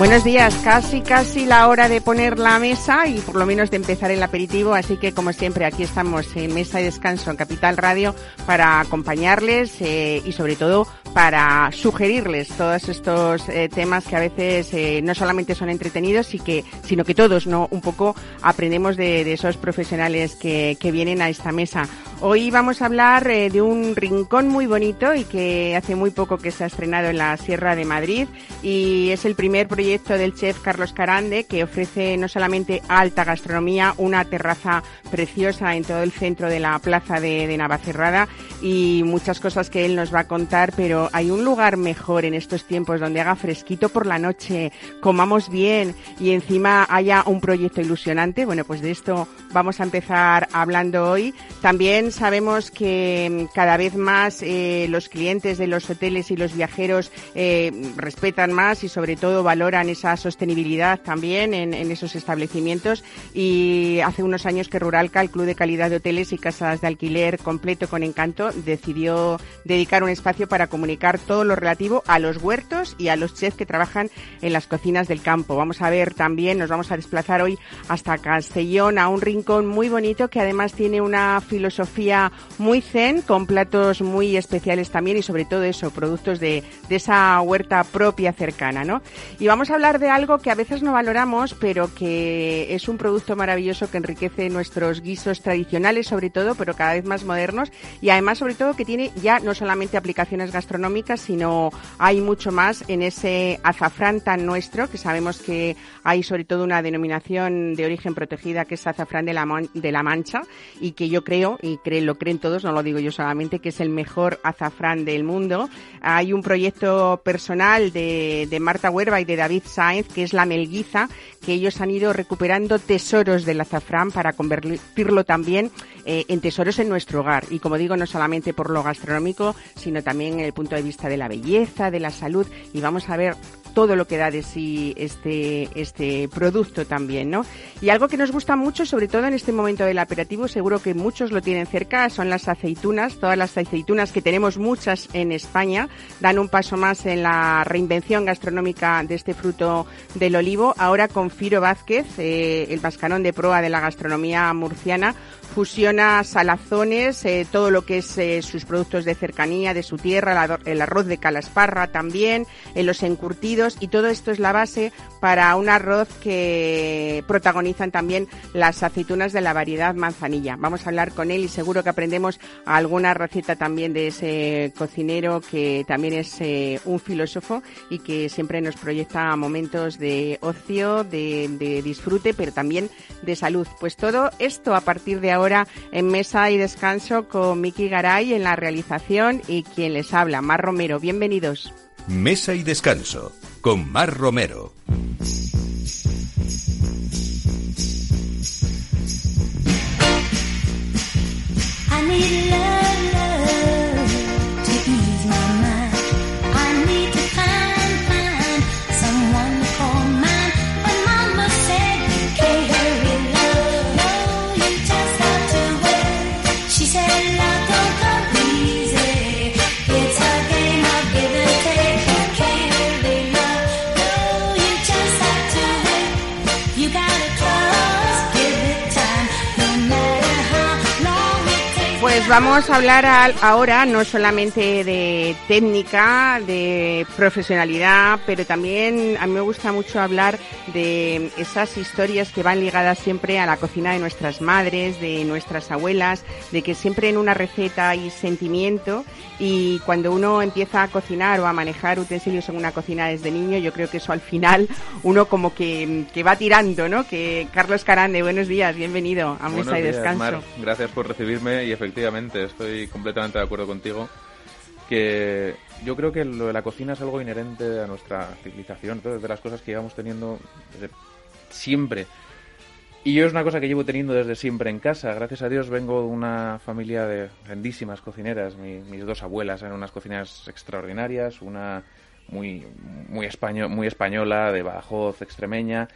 Buenos días, casi casi la hora de poner la mesa y por lo menos de empezar el aperitivo, así que como siempre aquí estamos en Mesa y Descanso en Capital Radio para acompañarles eh, y sobre todo para sugerirles todos estos eh, temas que a veces eh, no solamente son entretenidos y que, sino que todos un poco aprendemos de, esos profesionales que, vienen a esta mesa. Hoy vamos a hablar eh, de un rincón muy bonito y que hace muy poco que se ha estrenado en la Sierra de Madrid y es el primer proyecto del chef Carlos Carande que ofrece no solamente alta gastronomía, una terraza preciosa en todo el centro de la plaza de, de Navacerrada y muchas cosas que él nos va a contar, pero hay un lugar mejor en estos tiempos donde haga fresquito por la noche, comamos bien y encima haya un proyecto ilusionante. Bueno, pues de esto vamos a empezar hablando hoy. También sabemos que mm, cada vez más eh, los clientes de los hoteles y los viajeros eh, respetan más y sobre todo valoran esa sostenibilidad también en, esos establecimientos. Y hace unos años que Ruralca, el Club de Calidad de Hoteles y Casas de Alquiler completo con encanto, decidió dedicar un espacio para comunicar todo lo relativo a los huertos y a los chefs que trabajan en las cocinas del campo. Vamos a ver también, nos vamos a desplazar hoy hasta Castellón, a un rincón muy bonito que además tiene una filosofía muy zen, con platos muy especiales también y sobre todo eso, productos de, de esa huerta propia cercana, ¿no? Y vamos a hablar de algo que a veces no valoramos, pero que es un producto maravilloso que enriquece nuestros guisos tradicionales sobre todo, pero cada vez más modernos y además sobre todo que tiene ya no solamente aplicaciones gastronómicas, sino hay mucho más en ese azafrán tan nuestro, que sabemos que hay sobre todo una denominación de origen protegida que es azafrán de la, de la Mancha y que yo creo, y lo creen todos, no lo digo yo solamente, que es el mejor azafrán del mundo. Hay un proyecto personal de, de Marta Huerva y de David Sáenz, que es la melguiza, que ellos han ido recuperando tesoros del azafrán para convertirlo también eh, en tesoros en nuestro hogar. Y como digo, no solamente por lo gastronómico, sino también en el punto de vista de la belleza, de la salud. Y vamos a ver todo lo que da de sí este, este producto también, ¿no? Y algo que nos gusta mucho, sobre todo en este momento del aperitivo, seguro que muchos lo tienen cerca, son las aceitunas. Todas las aceitunas, que tenemos muchas en España, dan un paso más en la reinvención gastronómica de este fruto del olivo. Ahora con Firo Vázquez, eh, el mascarón de proa de la gastronomía murciana, fusiona salazones, eh, todo lo que es eh, sus productos de cercanía, de su tierra, el arroz de calasparra también, eh, los encurtidos y todo esto es la base para un arroz que protagonizan también las aceitunas de la variedad manzanilla. Vamos a hablar con él y seguro que aprendemos alguna receta también de ese cocinero que también es un filósofo y que siempre nos proyecta momentos de ocio, de, de disfrute, pero también de salud. Pues todo esto a partir de ahora ahora en Mesa y Descanso con Miki Garay en la realización y quien les habla, Mar Romero. Bienvenidos. Mesa y Descanso con Mar Romero. Vamos a hablar ahora no solamente de técnica, de profesionalidad, pero también a mí me gusta mucho hablar de esas historias que van ligadas siempre a la cocina de nuestras madres, de nuestras abuelas, de que siempre en una receta hay sentimiento y cuando uno empieza a cocinar o a manejar utensilios en una cocina desde niño, yo creo que eso al final uno como que, que va tirando, ¿no? Que Carlos Carande, buenos días, bienvenido a Mesa y Descanso. Mar, gracias por recibirme y efectivamente estoy completamente de acuerdo contigo. Que yo creo que lo de la cocina es algo inherente a nuestra civilización, desde las cosas que llevamos teniendo desde siempre. Y yo es una cosa que llevo teniendo desde siempre en casa. Gracias a Dios vengo de una familia de grandísimas cocineras. mis dos abuelas eran unas cocineras extraordinarias. Una, muy, muy, español, muy española, de Badajoz, extremeña,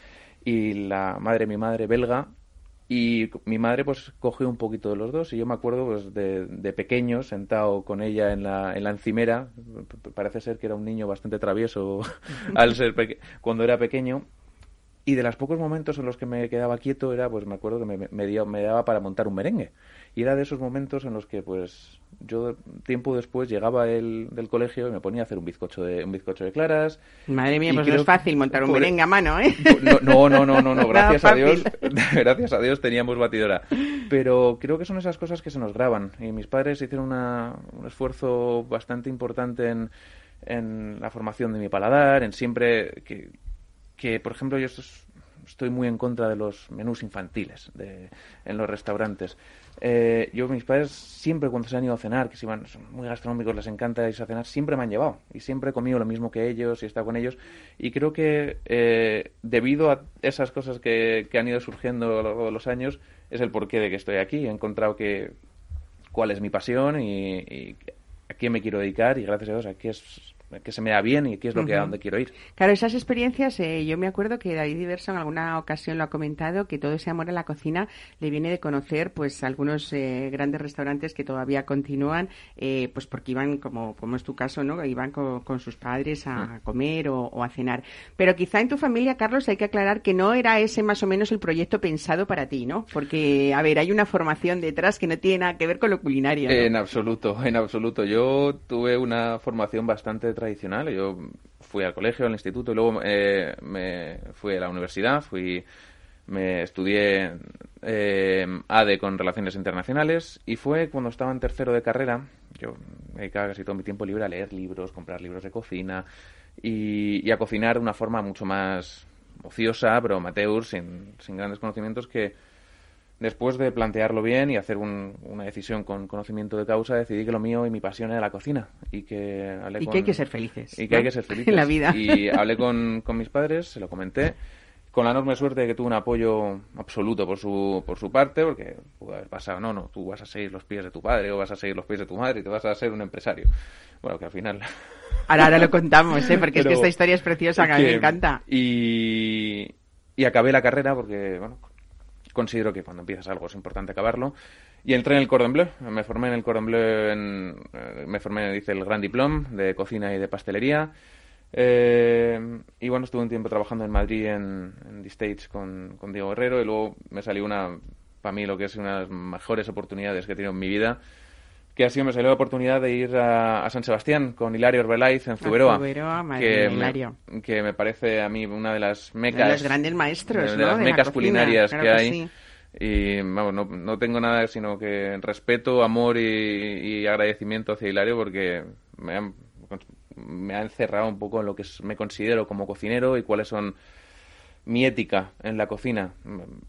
y la madre, mi madre, belga, y mi madre pues cogió un poquito de los dos y yo me acuerdo pues de, de pequeño sentado con ella en la, en la encimera parece ser que era un niño bastante travieso al ser cuando era pequeño y de los pocos momentos en los que me quedaba quieto era, pues me acuerdo que me, me, me daba para montar un merengue. Y era de esos momentos en los que, pues, yo tiempo después llegaba el, del colegio y me ponía a hacer un bizcocho de, un bizcocho de claras. Madre mía, pues no es fácil montar un merengue a mano, ¿eh? No, no, no, no, no, gracias a Dios, gracias a Dios teníamos batidora. Pero creo que son esas cosas que se nos graban. Y mis padres hicieron una, un esfuerzo bastante importante en, en la formación de mi paladar, en siempre que, que, por ejemplo, yo estoy muy en contra de los menús infantiles de, en los restaurantes. Eh, yo, mis padres, siempre cuando se han ido a cenar, que si van, son muy gastronómicos, les encanta irse a cenar, siempre me han llevado. Y siempre he comido lo mismo que ellos y he estado con ellos. Y creo que eh, debido a esas cosas que, que han ido surgiendo a lo largo de los años, es el porqué de que estoy aquí. He encontrado que cuál es mi pasión y, a qué me quiero dedicar y gracias a Dios aquí es que se me da bien y qué es lo que a dónde quiero ir. Claro, esas experiencias, eh, yo me acuerdo que David Diverso en alguna ocasión lo ha comentado, que todo ese amor a la cocina le viene de conocer pues algunos eh, grandes restaurantes que todavía continúan, eh, pues porque iban, como, como es tu caso, ¿no? Iban con, sus padres a mm. comer o, a cenar. Pero quizá en tu familia, Carlos, hay que aclarar que no era ese más o menos el proyecto pensado para ti, ¿no? Porque, a ver, hay una formación detrás que no tiene nada que ver con lo culinario. En absoluto, en absoluto. Yo tuve una formación bastante tradicional. Yo fui al colegio, al instituto y luego eh, me fui a la universidad, fui me estudié eh, ADE con Relaciones Internacionales y fue cuando estaba en tercero de carrera, yo me dedicaba casi todo mi tiempo libre a leer libros, comprar libros de cocina y, a cocinar de una forma mucho más ociosa, pero amateur, sin, sin grandes conocimientos, que, después de plantearlo bien y hacer una decisión con conocimiento de causa, decidí que lo mío y mi pasión era la cocina. Y que, y que hay que ser felices. Y que hay que ser felices. en la vida. Y hablé con, con mis padres, se lo comenté con la enorme suerte de que tuvo un apoyo absoluto por su, por su parte, porque pudo haber pasado, no, no, tú vas a seguir los pies de tu padre o vas a seguir los pies de tu madre y te vas a ser un empresario. Bueno, que al final... Ahora, ahora lo contamos, ¿eh? porque es que esta historia es preciosa, que, a mí me encanta. Y, y acabé la carrera porque, bueno, considero que cuando empiezas algo es importante acabarlo. Y entré en el Cordon Bleu, me formé en el Cordon Bleu, en, eh, me formé, hice el Grand Diplom de cocina y de pastelería. Eh, y bueno, estuve un tiempo trabajando en Madrid en, The States con, con, Diego Herrero y luego me salió una, para mí lo que es una de las mejores oportunidades que he tenido en mi vida, que ha sido, me salió la oportunidad de ir a, San Sebastián con Hilario Orbelaiz en Zuberoa. que, me, que me parece a mí una de las mecas... De los grandes maestros, de, las mecas culinarias que, hay. Y vamos, no, no, tengo nada sino que respeto, amor y, y agradecimiento hacia Hilario porque me han, me ha encerrado un poco en lo que me considero como cocinero y cuáles son mi ética en la cocina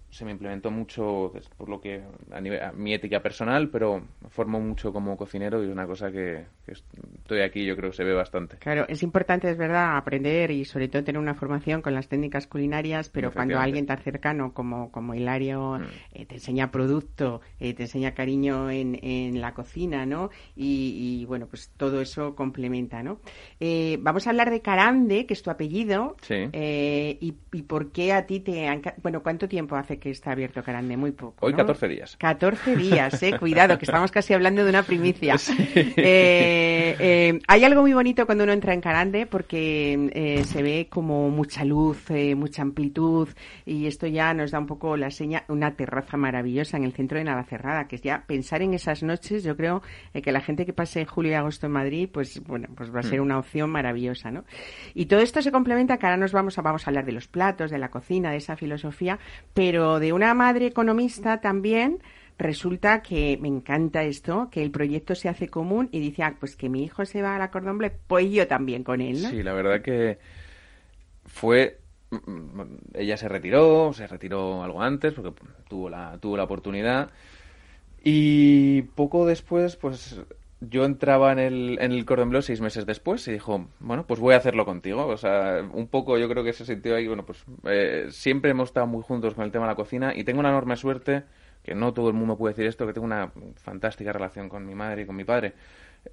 se me implementó mucho por lo que a, nivel, mi ética personal pero formo mucho como cocinero y es una cosa que, estoy aquí yo creo que se ve bastante. Claro es importante es verdad aprender y sobre todo tener una formación con las técnicas culinarias pero cuando alguien tan cercano como como Hilario mm. eh, te enseña producto eh, te enseña cariño en, en la cocina no y, bueno pues todo eso complementa no eh, vamos a hablar de Carande que es tu apellido. Sí. y, y por ¿por qué a ti te Bueno, ¿cuánto tiempo hace que está abierto Carande? Muy poco. Hoy 14 días. 14 días, eh. Cuidado, que estamos casi hablando de una primicia. Eh, eh, hay algo muy bonito cuando uno entra en Carande porque se ve como mucha luz, mucha amplitud y esto ya nos da un poco la seña, una terraza maravillosa en el centro de Navacerrada, que es ya pensar en esas noches, yo creo que la gente que pase julio y agosto en Madrid, pues bueno, pues va a ser mm. una opción maravillosa, ¿no? Y todo esto se complementa que ahora nos vamos a, vamos a hablar de los platos, de la cocina, de esa filosofía, pero de una madre economista también resulta que me encanta esto, que el proyecto se hace común y dice, ah, pues que mi hijo se va a la Cordon pues yo también con él. Sí, la verdad que fue ella se retiró, se retiró algo antes porque tuvo la tuvo la oportunidad y poco después pues yo entraba en el, en el Cordon Bleu seis meses después y dijo, bueno, pues voy a hacerlo contigo. O sea, un poco yo creo que se sintió ahí, bueno, pues eh, siempre hemos estado muy juntos con el tema de la cocina y tengo una enorme suerte, que no todo el mundo puede decir esto, que tengo una fantástica relación con mi madre y con mi padre.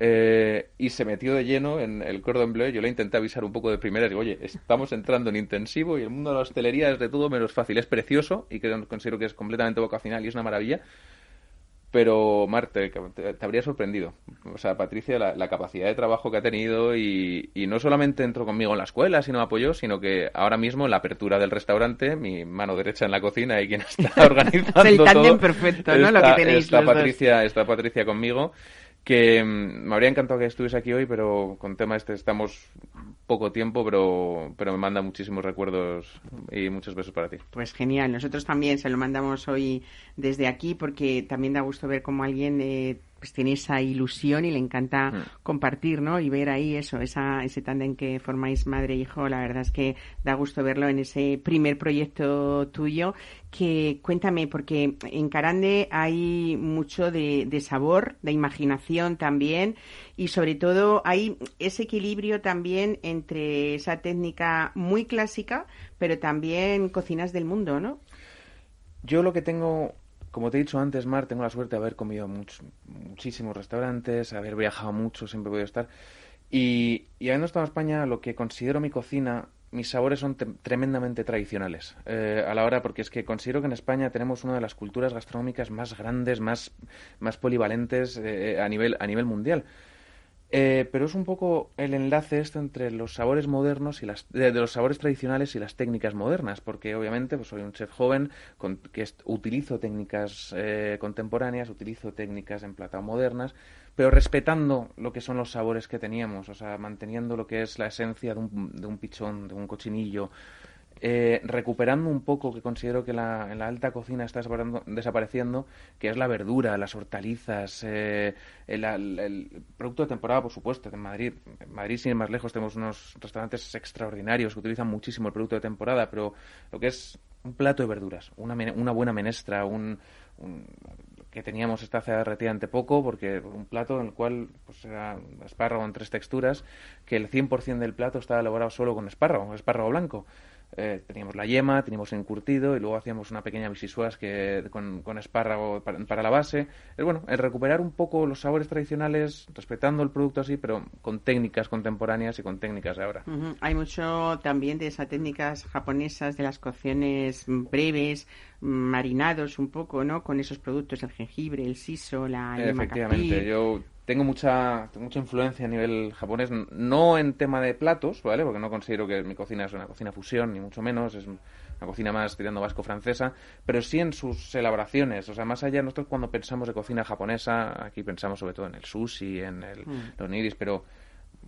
Eh, y se metió de lleno en el cordon bleu. Yo le intenté avisar un poco de primera. Digo, oye, estamos entrando en intensivo y el mundo de la hostelería es de todo menos fácil. Es precioso y que considero que es completamente vocacional y es una maravilla. Pero, Marte, te, habría sorprendido. O sea, Patricia, la, capacidad de trabajo que ha tenido y, no solamente entró conmigo en la escuela, sino apoyó, sino que ahora mismo en la apertura del restaurante, mi mano derecha en la cocina y quien está organizando el tándem perfecto, ¿no? Lo que tenéis está Patricia, está Patricia conmigo que mm, me habría encantado que estuviese aquí hoy, pero con tema este estamos poco tiempo, pero, pero me manda muchísimos recuerdos y muchos besos para ti. Pues genial, nosotros también se lo mandamos hoy desde aquí porque también da gusto ver cómo alguien eh, pues tiene esa ilusión y le encanta mm. compartir, ¿no? Y ver ahí eso, esa, ese tándem que formáis madre e hijo, la verdad es que da gusto verlo en ese primer proyecto tuyo. Que cuéntame, porque en Carande hay mucho de, de sabor, de imaginación también, y sobre todo hay ese equilibrio también entre esa técnica muy clásica, pero también cocinas del mundo, ¿no? Yo lo que tengo como te he dicho antes, Mar, tengo la suerte de haber comido muchísimos restaurantes, haber viajado mucho, siempre he podido estar. Y, y habiendo estado en España, lo que considero mi cocina, mis sabores son tremendamente tradicionales eh, a la hora, porque es que considero que en España tenemos una de las culturas gastronómicas más grandes, más, más polivalentes eh, a, nivel, a nivel mundial. Eh, pero es un poco el enlace esto entre los sabores modernos y las de, los sabores tradicionales y las técnicas modernas, porque obviamente pues soy un chef joven con, que utilizo técnicas eh, contemporáneas, utilizo técnicas en plata modernas, pero respetando lo que son los sabores que teníamos, o sea, manteniendo lo que es la esencia de un, de un pichón, de un cochinillo, eh, recuperando un poco que considero que la, en la alta cocina está desapareciendo, que es la verdura, las hortalizas, eh, el, producto de temporada, por supuesto, en Madrid. En Madrid, sin ir más lejos, tenemos unos restaurantes extraordinarios que utilizan muchísimo el producto de temporada, pero lo que es un plato de verduras, una, una buena menestra, un, que teníamos esta hace relativamente poco, porque un plato en el cual pues, era espárrago en tres texturas, que el 100% del plato estaba elaborado solo con espárrago, espárrago blanco. Eh, teníamos la yema, teníamos encurtido y luego hacíamos una pequeña bisisuas que con, con espárrago para, la base. Es bueno, el recuperar un poco los sabores tradicionales, respetando el producto así, pero con técnicas contemporáneas y con técnicas de ahora. Hay mucho también de esas técnicas japonesas, de las cocciones breves, marinados un poco, ¿no? Con esos productos, el jengibre, el siso, la yema Efectivamente, yo tengo mucha, mucha influencia a nivel japonés, no en tema de platos, ¿vale? Porque no considero que mi cocina es una cocina fusión, ni mucho menos, es una cocina más tirando vasco-francesa, pero sí en sus elaboraciones. O sea, más allá, nosotros cuando pensamos de cocina japonesa, aquí pensamos sobre todo en el sushi, en el, mm. pero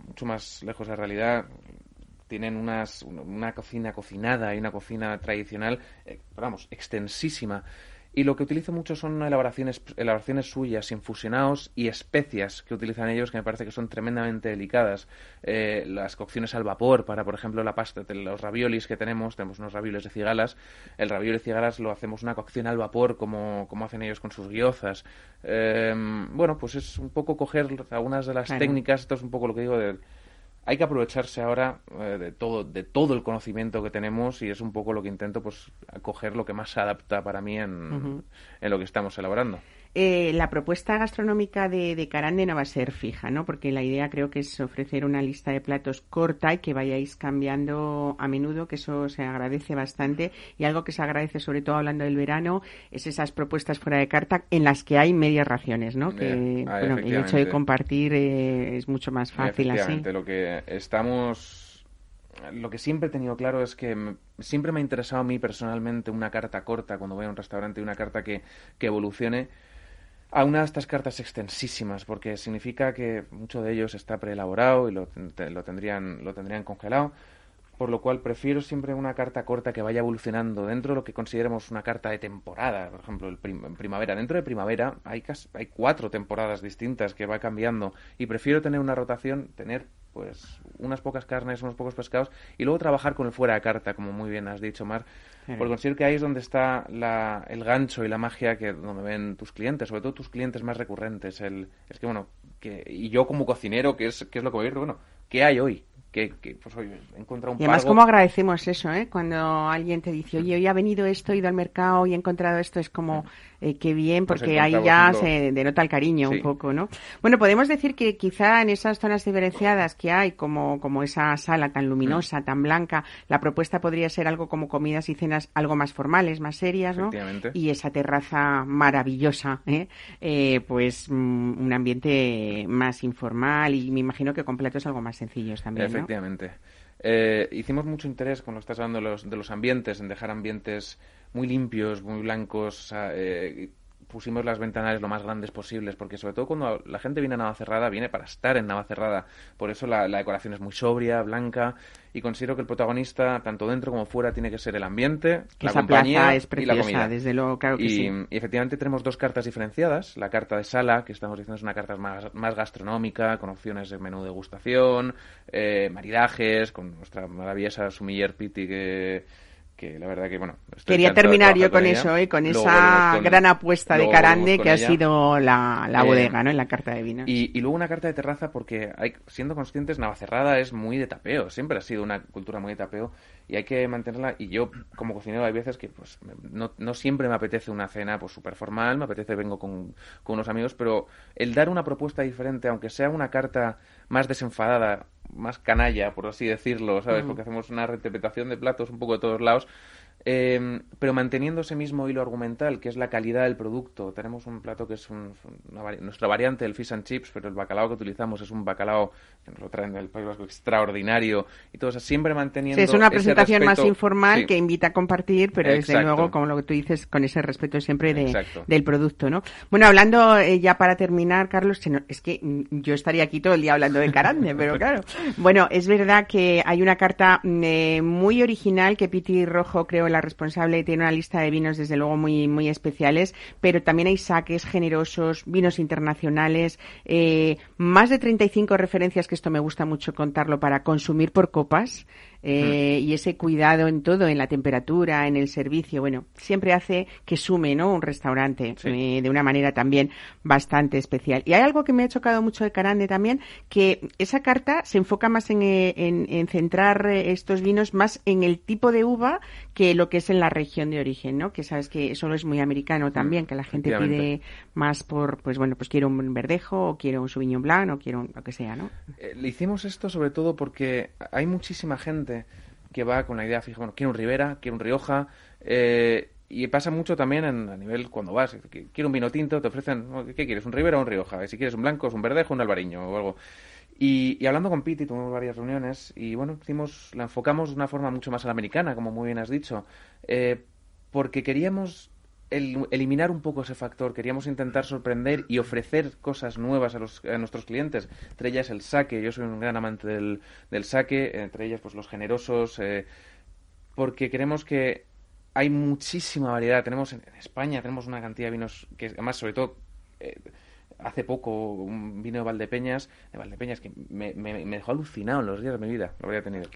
mucho más lejos de la realidad, tienen unas, una cocina cocinada y una cocina tradicional, eh, vamos, extensísima. Y lo que utilizo mucho son elaboraciones, elaboraciones suyas, infusionados y especias que utilizan ellos que me parece que son tremendamente delicadas. Eh, las cocciones al vapor para, por ejemplo, la pasta de los raviolis que tenemos, tenemos unos ravioles de cigalas. El ravioli de cigalas lo hacemos una cocción al vapor como, como hacen ellos con sus guiozas. Em, bueno, pues es un poco coger algunas de las técnicas, esto es un poco lo que digo de hay que aprovecharse ahora eh, de todo de todo el conocimiento que tenemos y es un poco lo que intento pues coger lo que más se adapta para mí en, en lo que estamos elaborando eh, la propuesta gastronómica de, de, Carande no va a ser fija, ¿no? Porque la idea creo que es ofrecer una lista de platos corta y que vayáis cambiando a menudo, que eso se agradece bastante. Y algo que se agradece, sobre todo hablando del verano, es esas propuestas fuera de carta en las que hay medias raciones, ¿no? Que, ah, bueno, el hecho de compartir eh, es mucho más fácil así. Lo que estamos lo que siempre he tenido claro es que siempre me ha interesado a mí personalmente una carta corta cuando voy a un restaurante, una carta que, que evolucione a una de estas cartas extensísimas, porque significa que mucho de ellos está preelaborado y lo, lo, tendrían, lo tendrían congelado, por lo cual prefiero siempre una carta corta que vaya evolucionando dentro de lo que consideremos una carta de temporada, por ejemplo, el en primavera. Dentro de primavera hay, hay cuatro temporadas distintas que va cambiando y prefiero tener una rotación, tener pues unas pocas carnes, unos pocos pescados y luego trabajar con el fuera de carta, como muy bien has dicho, Mar, porque considero que ahí es donde está la, el gancho y la magia que donde ven tus clientes, sobre todo tus clientes más recurrentes. El, es que, bueno, que, y yo como cocinero, que es, que es lo que voy a decir, bueno, ¿qué hay hoy? Que, que, pues hoy he encontrado un Y además, ¿cómo agradecemos eso, eh? Cuando alguien te dice, oye, hoy ha venido esto, he ido al mercado y he encontrado esto, es como eh, qué bien, pues porque ahí ya se denota el cariño un poco, ¿no? Bueno, podemos decir que quizá en esas zonas diferenciadas que hay, como, como esa sala tan luminosa, tan blanca, la propuesta podría ser algo como comidas y cenas algo más formales, más serias, ¿no? Y esa terraza maravillosa, ¿eh? eh pues mm, un ambiente más informal y me imagino que con platos algo más sencillos también, Efectivamente. Eh, hicimos mucho interés que estás hablando de los, de los ambientes, en dejar ambientes muy limpios, muy blancos, eh, pusimos las ventanales lo más grandes posibles, porque sobre todo cuando la gente viene a Navacerrada, viene para estar en Navacerrada. Por eso la, decoración es muy sobria, blanca, y considero que el protagonista, tanto dentro como fuera, tiene que ser el ambiente, la compañía es y la comida. desde luego, claro que y, sí. y, efectivamente tenemos dos cartas diferenciadas. La carta de sala, que estamos diciendo es una carta más, más gastronómica, con opciones de menú degustación, eh, maridajes, con nuestra maravillosa sumiller piti que que la verdad que bueno quería terminar yo con, eso y con esa gran apuesta de Carande que ha sido la, la eh, bodega no en la carta de vinos y, luego una carta de terraza porque hay siendo conscientes Navacerrada es muy de tapeo siempre ha sido una cultura muy de tapeo y hay que mantenerla. Y yo como cocinero hay veces que pues no, no siempre me apetece una cena pues súper formal me apetece vengo con, con unos amigos pero el dar una propuesta diferente aunque sea una carta más desenfadada más canalla, por así decirlo, ¿sabes? Porque hacemos una reinterpretación de platos un poco de todos lados. Eh, pero manteniendo ese mismo hilo argumental, que es la calidad del producto. Tenemos un plato que es nuestra variante del fish and chips, pero el bacalao que utilizamos es un bacalao que nos lo traen del País Vasco extraordinario y todo eso, siempre manteniendo. es una presentación más informal que invita a compartir, pero desde luego, como lo que tú dices, con ese respeto siempre de, del producto, ¿no? Bueno, hablando eh, ya para terminar, Carlos, es que yo estaría aquí todo el día hablando de carande, pero claro. Bueno, es verdad que hay una carta mm, eh, muy original que Piti Rojo la responsable tiene una lista de vinos desde luego muy, muy especiales, pero también hay saques generosos, vinos internacionales, eh, más de 35 referencias, que esto me gusta mucho contarlo, para consumir por copas. Eh, y ese cuidado en todo, en la temperatura, en el servicio, bueno, siempre hace que sume, ¿no? Un restaurante eh, de una manera también bastante especial. Y hay algo que me ha chocado mucho de Carande también, que esa carta se enfoca más en, eh, en, centrar estos vinos más en el tipo de uva que lo que es en la región de origen, ¿no? Que sabes que eso es muy americano también, que la gente pide más por, pues bueno, pues quiero un verdejo o quiero un Sauvignon Blanc o quiero lo que sea, ¿no? le hicimos esto sobre todo porque hay muchísima gente que va con la idea fija, bueno, quiero un Ribera, quiero un Rioja, eh, y pasa mucho también en, a nivel cuando vas, quiero un vino tinto, te ofrecen, ¿qué quieres? ¿Un Ribera o un Rioja? Si quieres un blanco, es un verdejo, un albariño o algo. Y, hablando con Piti, tuvimos varias reuniones y bueno, la enfocamos de una forma mucho más a la americana, como muy bien has dicho, eh, porque queríamos el, eliminar un poco ese factor. Queríamos intentar sorprender y ofrecer cosas nuevas a, los, a nuestros clientes. Entre ellas el saque. Yo soy un gran amante del, del saque. Entre ellas, pues los generosos. Eh, porque queremos que hay muchísima variedad. Tenemos en, España tenemos una cantidad de vinos que además sobre todo eh, hace poco un vino de Valdepeñas, de Valdepeñas que me, dejó alucinado en los días de mi vida, lo habría tenido.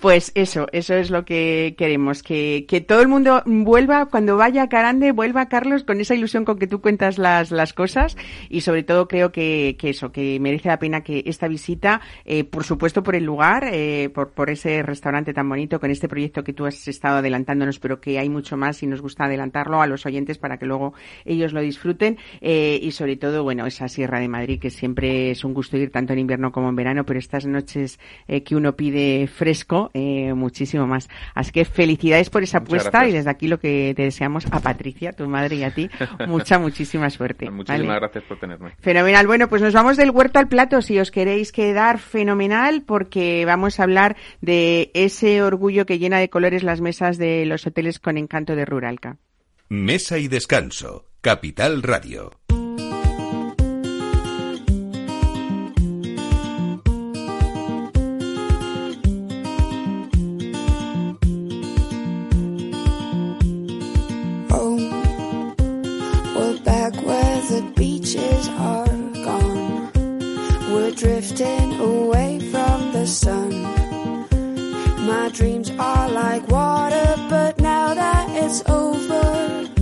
Pues eso, eso es lo que queremos, que, que todo el mundo vuelva, cuando vaya a Carande, vuelva Carlos con esa ilusión con que tú cuentas las, las cosas y sobre todo creo que, que eso, que merece la pena que esta visita, eh, por supuesto por el lugar, eh, por, por ese restaurante tan bonito, con este proyecto que tú has estado adelantándonos, pero que hay mucho más y nos gusta adelantarlo a los oyentes para que luego ellos lo disfruten eh, y sobre todo, bueno, esa Sierra de Madrid que siempre es un gusto ir tanto en invierno como en verano, pero estas noches eh, que uno pide fresco, eh, muchísimo más. Así que felicidades por esa apuesta y desde aquí lo que te deseamos a Patricia, tu madre y a ti, mucha, muchísima suerte. Muchísimas gracias por tenerme. Fenomenal. Bueno, pues nos vamos del huerto al plato si os queréis quedar fenomenal porque vamos a hablar de ese orgullo que llena de colores las mesas de los hoteles con encanto de Ruralca. Mesa y descanso. Capital Radio. Oh, drifting away from the sun. My dreams are like water, but now that it's over.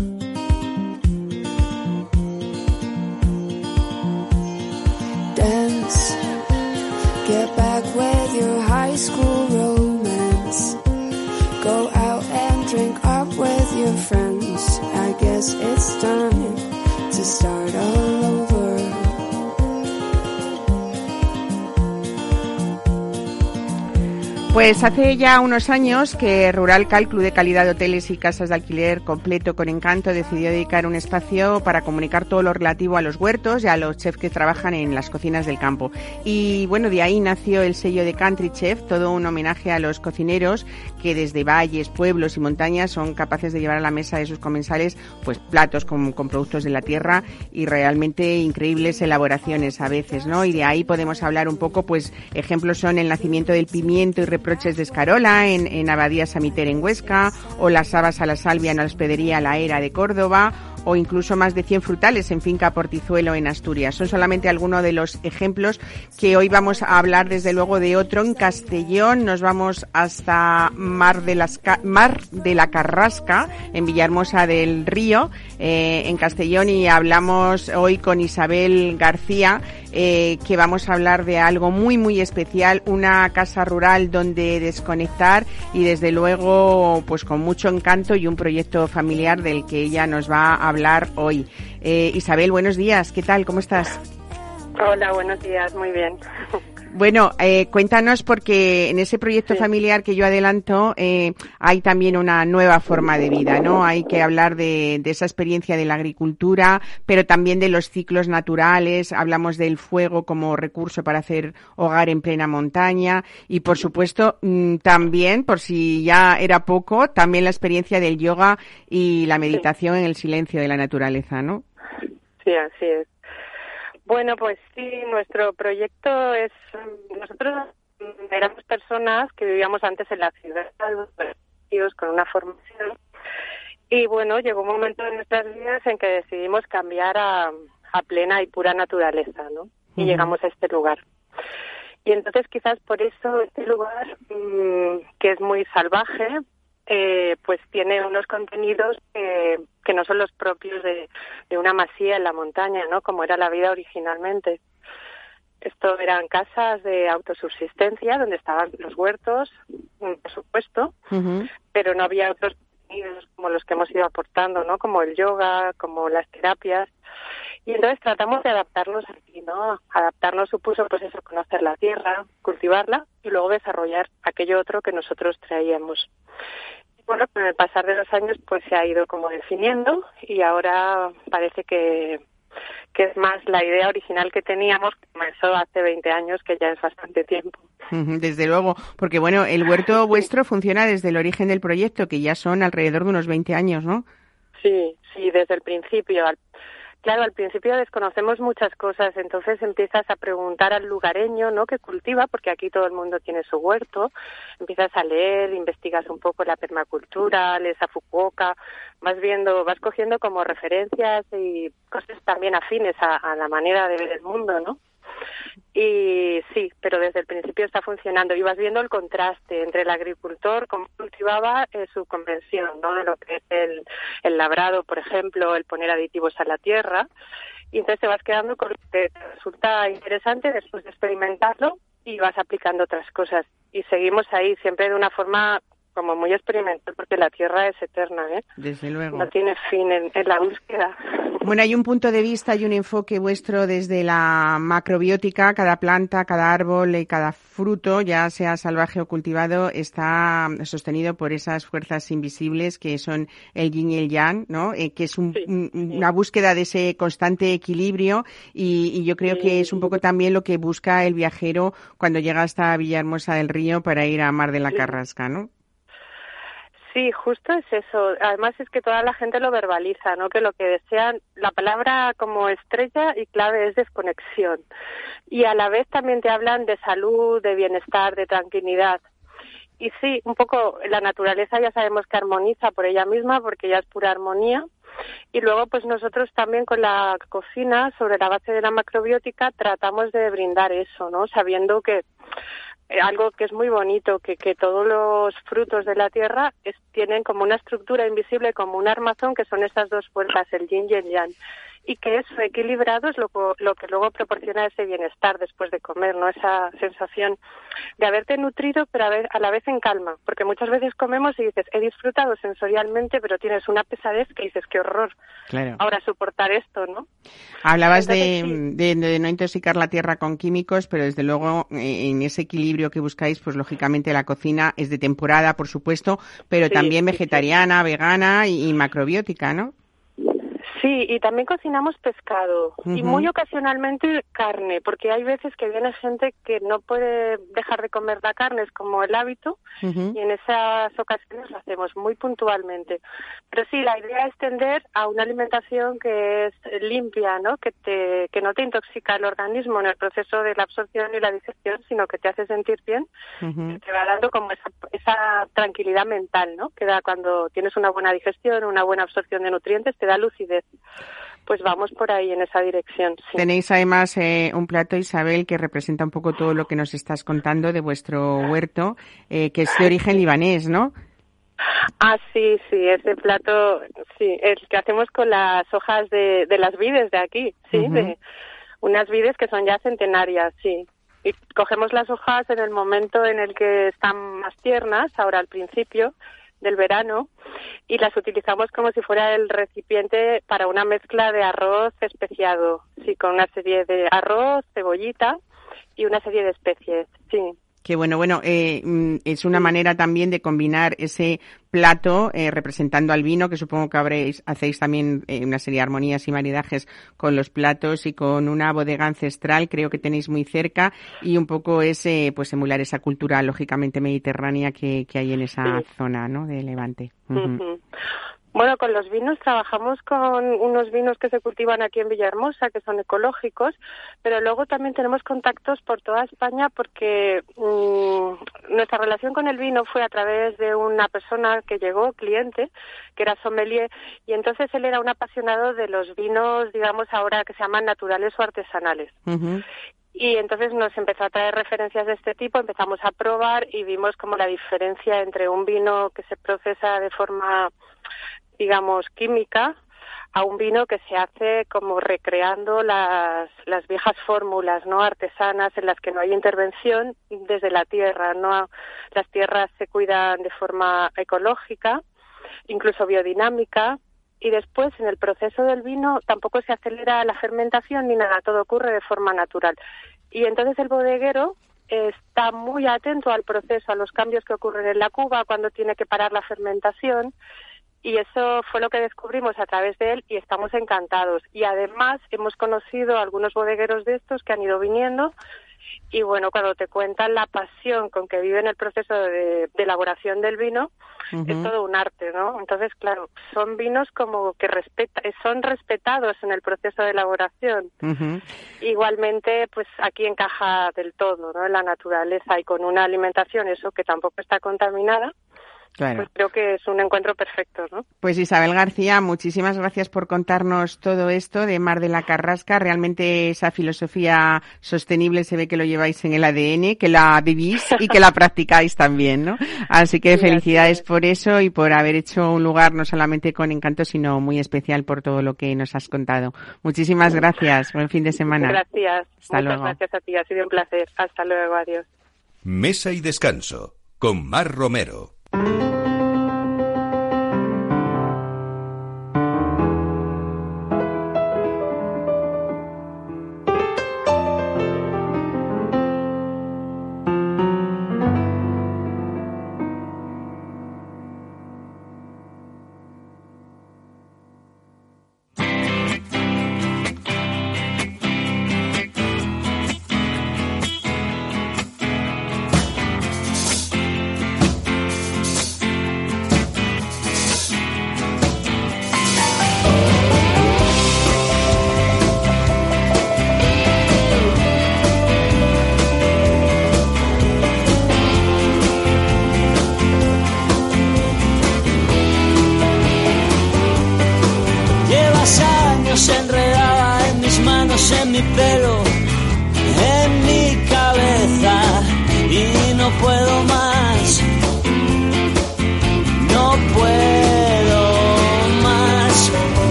Pues hace ya unos años que Rural Cal, Club de Calidad de Hoteles y Casas de Alquiler Completo con Encanto, decidió dedicar un espacio para comunicar todo lo relativo a los huertos y a los chefs que trabajan en las cocinas del campo. Y bueno, de ahí nació el sello de Country Chef, todo un homenaje a los cocineros que desde valles, pueblos y montañas son capaces de llevar a la mesa de sus comensales pues platos con, productos de la tierra y realmente increíbles elaboraciones a veces, ¿no? Y de ahí podemos hablar un poco, pues ejemplos son el nacimiento del pimiento y Proches de Escarola, en, en Abadía Samiter en Huesca, o las habas a la salvia en la hospedería La Era de Córdoba, o incluso más de 100 frutales en Finca Portizuelo en Asturias. Son solamente algunos de los ejemplos que hoy vamos a hablar desde luego de otro en Castellón. Nos vamos hasta Mar de, las, Mar de la Carrasca en Villahermosa del Río eh, en Castellón y hablamos hoy con Isabel García eh, que vamos a hablar de algo muy muy especial, una casa rural donde desconectar y desde luego pues con mucho encanto y un proyecto familiar del que ella nos va a hablar hoy. Eh, Isabel, buenos días, ¿qué tal? ¿Cómo estás? Hola, buenos días, muy bien. Bueno, eh, cuéntanos porque en ese proyecto familiar que yo adelanto eh, hay también una nueva forma de vida, ¿no? Hay que hablar de, de, esa experiencia de la agricultura, pero también de los ciclos naturales. Hablamos del fuego como recurso para hacer hogar en plena montaña y, por supuesto, mm, también, por si ya era poco, también la experiencia del yoga y la meditación en el silencio de la naturaleza, ¿no? Sí, así es. Bueno, pues sí, nuestro proyecto es, nosotros éramos personas que vivíamos antes en la ciudad, con una formación, y bueno, llegó un momento en nuestras vidas en que decidimos cambiar a, a plena y pura naturaleza, ¿no? Y llegamos a este lugar. Y entonces quizás por eso este lugar, mmm, que es muy salvaje, eh, pues tiene unos contenidos que, que no son los propios de, de, una masía en la montaña, ¿no? Como era la vida originalmente. Esto eran casas de autosubsistencia donde estaban los huertos, por supuesto, uh -huh. pero no había otros contenidos como los que hemos ido aportando, ¿no? Como el yoga, como las terapias. Y entonces tratamos de adaptarnos aquí, ¿no? Adaptarnos supuso, pues eso, conocer la tierra, cultivarla y luego desarrollar aquello otro que nosotros traíamos bueno, con el pasar de los años pues se ha ido como definiendo y ahora parece que, que es más la idea original que teníamos, que comenzó hace 20 años, que ya es bastante tiempo. Desde luego, porque bueno, el huerto vuestro funciona desde el origen del proyecto, que ya son alrededor de unos 20 años, ¿no? Sí, sí, desde el principio. Claro, al principio desconocemos muchas cosas, entonces empiezas a preguntar al lugareño, ¿no? Que cultiva, porque aquí todo el mundo tiene su huerto, empiezas a leer, investigas un poco la permacultura, lees a Fukuoka, vas viendo, vas cogiendo como referencias y cosas también afines a, a la manera de ver el mundo, ¿no? Y sí, pero desde el principio está funcionando. Y vas viendo el contraste entre el agricultor, cómo cultivaba eh, su convención, ¿no? De lo que es el, el labrado, por ejemplo, el poner aditivos a la tierra. Y entonces te vas quedando con lo que te resulta interesante después de experimentarlo y vas aplicando otras cosas. Y seguimos ahí, siempre de una forma como muy experimental porque la Tierra es eterna, ¿eh? Desde luego. No tiene fin en, en, la búsqueda. Bueno, hay un punto de vista y un enfoque vuestro desde la macrobiótica. Cada planta, cada árbol y cada fruto, ya sea salvaje o cultivado, está sostenido por esas fuerzas invisibles que son el yin y el yang, ¿no? Eh, que es un, sí, un, sí. una búsqueda de ese constante equilibrio y, y yo creo sí. que es un poco también lo que busca el viajero cuando llega hasta Villahermosa del Río para ir a Mar de la Carrasca, ¿no? Sí, justo es eso. Además es que toda la gente lo verbaliza, ¿no? Que lo que desean, la palabra como estrella y clave es desconexión. Y a la vez también te hablan de salud, de bienestar, de tranquilidad. Y sí, un poco la naturaleza ya sabemos que armoniza por ella misma porque ya es pura armonía. Y luego, pues nosotros también con la cocina, sobre la base de la macrobiótica, tratamos de brindar eso, ¿no? Sabiendo que algo que es muy bonito, que, que todos los frutos de la tierra es, tienen como una estructura invisible, como un armazón, que son esas dos fuerzas, el yin y el yang. Y que eso equilibrado es lo, lo que luego proporciona ese bienestar después de comer, ¿no? Esa sensación de haberte nutrido, pero a, ver, a la vez en calma, porque muchas veces comemos y dices, he disfrutado sensorialmente, pero tienes una pesadez que dices, qué horror. Claro. Ahora soportar esto, ¿no? Hablabas de, de, no intoxicar la tierra con químicos, pero desde luego eh, en ese equilibrio que buscáis, pues lógicamente la cocina es de temporada, por supuesto, pero también vegetariana, vegana y macrobiótica, ¿no? Sí, y también cocinamos pescado y muy ocasionalmente carne, porque hay veces que viene gente que no puede dejar de comer la carne, es como el hábito, y en esas ocasiones lo hacemos muy puntualmente. Pero sí, la idea es tender a una alimentación que es limpia, ¿no? Que, te, que no te intoxica el organismo en el proceso de la absorción y la digestión, sino que te hace sentir bien, te va dando como esa, esa tranquilidad mental, ¿no? Que da cuando tienes una buena digestión, una buena absorción de nutrientes, te da lucidez pues vamos por ahí en esa dirección. Tenéis además eh, un plato, Isabel, que representa un poco todo lo que nos estás contando de vuestro huerto, eh, que es de origen libanés, ¿no? Ah, sí, sí, ese plato, sí, el que hacemos con las hojas de, de las vides de aquí, sí, de unas vides que son ya centenarias, sí. Y cogemos las hojas en el momento en el que están más tiernas, ahora al principio, del verano y las utilizamos como si fuera el recipiente para una mezcla de arroz especiado, sí, con una serie de arroz, cebollita y una serie de especies, sí. Qué bueno, bueno, eh, mm, es una manera también de combinar ese plato eh, representando al vino, que supongo que habréis, hacéis también eh, una serie de armonías y maridajes con los platos y con una bodega ancestral, creo que tenéis muy cerca, y un poco ese, pues emular esa cultura lógicamente mediterránea que, que hay en esa zona, ¿no? De Levante. Bueno, con los vinos trabajamos con unos vinos que se cultivan aquí en Villahermosa, que son ecológicos, pero luego también tenemos contactos por toda España porque mm, nuestra relación con el vino fue a través de una persona que llegó, cliente, que era sommelier, y entonces él era un apasionado de los vinos, digamos ahora que se llaman naturales o artesanales. Y entonces nos empezó a traer referencias de este tipo, empezamos a probar y vimos como la diferencia entre un vino que se procesa de forma digamos, química a un vino que se hace como recreando las, las viejas fórmulas no artesanas en las que no hay intervención desde la tierra no las tierras se cuidan de forma ecológica incluso biodinámica y después en el proceso del vino tampoco se acelera la fermentación ni nada todo ocurre de forma natural. Y entonces el bodeguero está muy atento al proceso a los cambios que ocurren en la cuba cuando tiene que parar la fermentación y eso fue lo que descubrimos a través de él y estamos encantados. Y además hemos conocido a algunos bodegueros de estos que han ido viniendo y bueno, cuando te cuentan la pasión con que viven el proceso de, elaboración del vino, es todo un arte, ¿no? Entonces, claro, son vinos como que respeta, son respetados en el proceso de elaboración. Igualmente, pues aquí encaja del todo, ¿no? En la naturaleza y con una alimentación, eso que tampoco está contaminada pues creo que es un encuentro perfecto, ¿no? Pues Isabel García, muchísimas gracias por contarnos todo esto de Mar de la Carrasca. Realmente esa filosofía sostenible se ve que lo lleváis en el ADN, que la vivís y que la practicáis también, ¿no? Así que felicidades por eso y por haber hecho un lugar no solamente con encanto, sino muy especial por todo lo que nos has contado. Muchísimas gracias. Buen fin de semana. Gracias. Hasta luego. gracias a ti. Ha sido un placer. Hasta luego. Adiós. Mesa y descanso con Mar Romero. Thank you.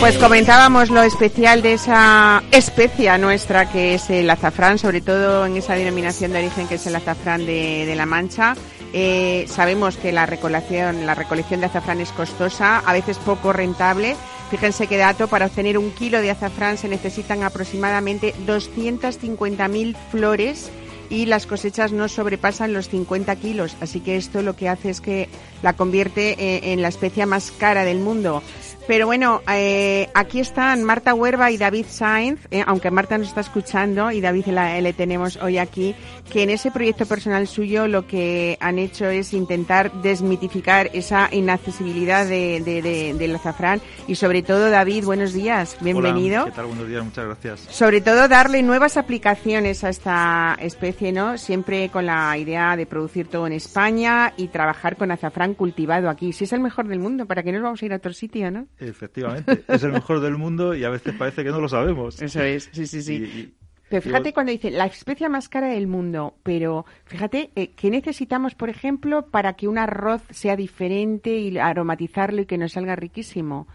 Pues comentábamos lo especial de esa especia nuestra que es el azafrán, sobre todo en esa denominación de origen que es el azafrán de, de la Mancha. Eh, sabemos que la recolección, la recolección de azafrán es costosa, a veces poco rentable. Fíjense qué dato, para obtener un kilo de azafrán se necesitan aproximadamente 250.000 flores y las cosechas no sobrepasan los 50 kilos. Así que esto lo que hace es que la convierte eh, en la especia más cara del mundo. Pero bueno, eh, aquí están Marta Huerva y David Sainz, eh, aunque Marta nos está escuchando y David la, le tenemos hoy aquí, que en ese proyecto personal suyo lo que han hecho es intentar desmitificar esa inaccesibilidad de, de, de, del azafrán y sobre todo David, buenos días, bienvenido. Hola, ¿qué tal? Buenos días, muchas gracias. Sobre todo darle nuevas aplicaciones a esta especie, ¿no? Siempre con la idea de producir todo en España y trabajar con azafrán cultivado aquí. Si es el mejor del mundo, ¿para qué nos vamos a ir a otro sitio, no? Efectivamente, es el mejor del mundo y a veces parece que no lo sabemos. Eso es, sí, sí, sí. Y- y- Pero fíjate y- cuando dice la especia más cara del mundo, pero fíjate eh, qué necesitamos, por ejemplo, para que un arroz sea diferente y aromatizarlo y que nos salga riquísimo.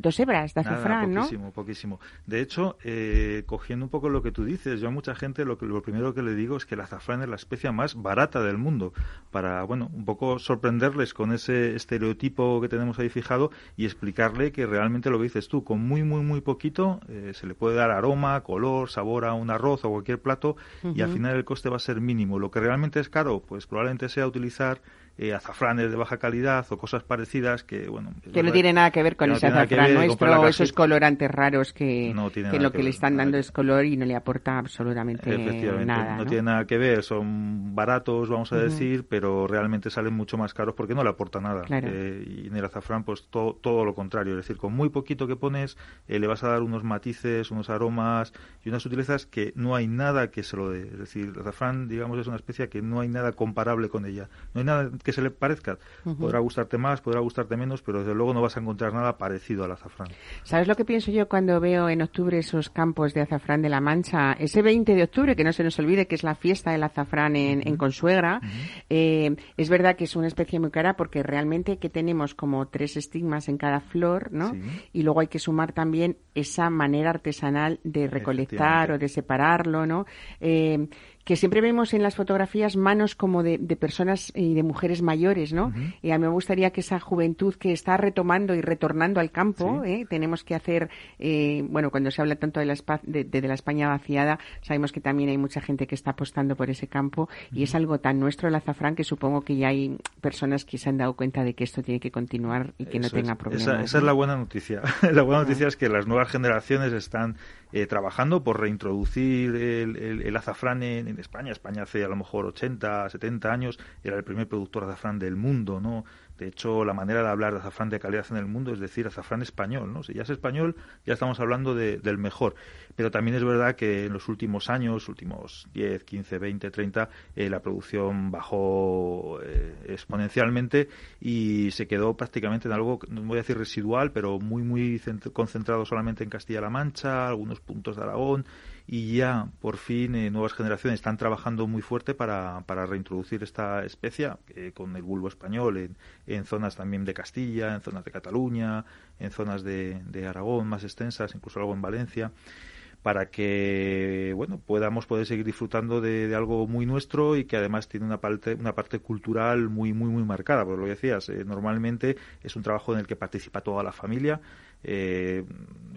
Dos hebras de Nada, azafrán, ¿no? poquísimo, poquísimo. De hecho, eh, cogiendo un poco lo que tú dices, yo a mucha gente lo, que, lo primero que le digo es que el azafrán es la especia más barata del mundo, para, bueno, un poco sorprenderles con ese estereotipo que tenemos ahí fijado y explicarle que realmente lo que dices tú, con muy, muy, muy poquito eh, se le puede dar aroma, color, sabor a un arroz o cualquier plato y al final el coste va a ser mínimo. Lo que realmente es caro, pues probablemente sea utilizar eh, azafranes de baja calidad o cosas parecidas que, bueno... Que no tiene nada que ver con no ese que azafrán nuestro, casi- esos colorantes raros que, No que lo que que le están dando es color y no le aporta absolutamente nada. no, ¿no? tiene nada que ver, son baratos, vamos a decir, pero realmente salen mucho más caros porque no le aporta nada. Claro. Eh, y en el azafrán, pues to- todo lo contrario, es decir, con muy poquito que pones, eh, le vas a dar unos matices, unos aromas y unas sutilezas que no hay nada que se lo dé. Es decir, el azafrán, digamos, es una especie que no hay nada comparable con ella. No hay nada que se le parezca. Podrá gustarte más, podrá gustarte menos, pero desde luego no vas a encontrar nada parecido al azafrán. ¿Sabes lo que pienso yo cuando veo en octubre esos campos de azafrán de la Mancha? Ese 20 de octubre, que no se nos olvide que es la fiesta del azafrán en, en Consuegra, eh, es verdad que es una especie muy cara porque realmente que tenemos como tres estigmas en cada flor, ¿no? Sí. Y luego hay que sumar también esa manera artesanal de recolectar o de separarlo, ¿no? Eh, que siempre vemos en las fotografías manos como de, de personas y de mujeres mayores, ¿no? Y a mí me gustaría que esa juventud que está retomando y retornando al campo, Sí. ¿eh? tenemos que hacer, eh, bueno, cuando se habla tanto de la, espa- de, de- de la España vaciada, sabemos que también hay mucha gente que está apostando por ese campo y es algo tan nuestro el azafrán que supongo que ya hay personas que se han dado cuenta de que esto tiene que continuar y que no tenga es. problemas. Esa, esa es la buena noticia. la buena noticia es que las nuevas generaciones están eh, trabajando por reintroducir el, el- el azafrán en, en España. España hace a lo mejor 80, 70 años era el primer productor de azafrán del mundo, ¿no? De hecho, la manera de hablar de azafrán de calidad en el mundo es decir azafrán español, ¿no? Si ya es español, ya estamos hablando de- del mejor. Pero también es verdad que en los últimos años, últimos 10, 15, 20, 30, eh, la producción bajó eh, exponencialmente y se quedó prácticamente en algo, no voy a decir residual, pero muy, muy cent- concentrado solamente en Castilla-La Mancha, algunos puntos de Aragón, y ya por fin eh, nuevas generaciones están trabajando muy fuerte para, para reintroducir esta especie eh, con el bulbo español en, en zonas también de Castilla, en zonas de Cataluña, en zonas de, de Aragón más extensas, incluso algo en Valencia para que bueno podamos poder seguir disfrutando de, de algo muy nuestro y que además tiene una parte una parte cultural muy muy muy marcada. Porque lo que decías eh, normalmente es un trabajo en el que participa toda la familia eh,